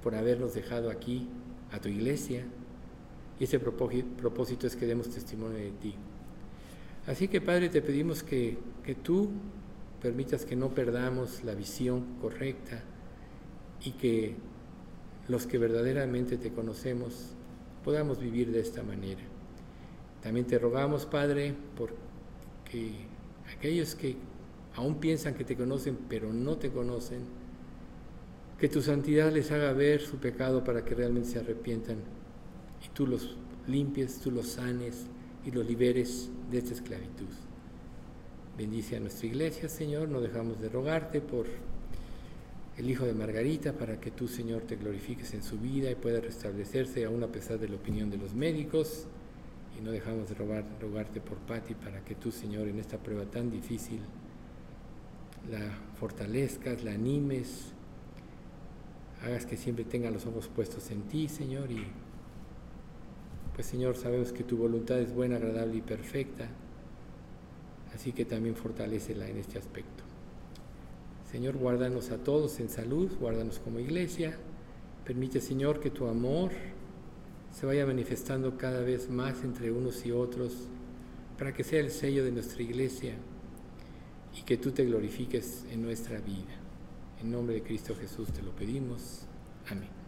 por habernos dejado aquí, a tu iglesia, y ese propósito es que demos testimonio de ti. Así que Padre, te pedimos que, que tú permitas que no perdamos la visión correcta y que los que verdaderamente te conocemos podamos vivir de esta manera. También te rogamos, Padre, por que aquellos que aún piensan que te conocen pero no te conocen, que tu santidad les haga ver su pecado para que realmente se arrepientan y tú los limpies, tú los sanes y los liberes de esta esclavitud. Bendice a nuestra iglesia, Señor, no dejamos de rogarte por el hijo de Margarita para que tú, Señor, te glorifiques en su vida y pueda restablecerse aún a pesar de la opinión de los médicos. Y no dejamos de rogar, rogarte por Patti para que tú, Señor, en esta prueba tan difícil, la fortalezcas, la animes, hagas que siempre tenga los ojos puestos en ti, Señor, y pues Señor, sabemos que tu voluntad es buena, agradable y perfecta, así que también fortalecela en este aspecto. Señor, guárdanos a todos en salud, guárdanos como iglesia, permite Señor que tu amor se vaya manifestando cada vez más entre unos y otros, para que sea el sello de nuestra iglesia y que tú te glorifiques en nuestra vida. En nombre de Cristo Jesús te lo pedimos. Amén.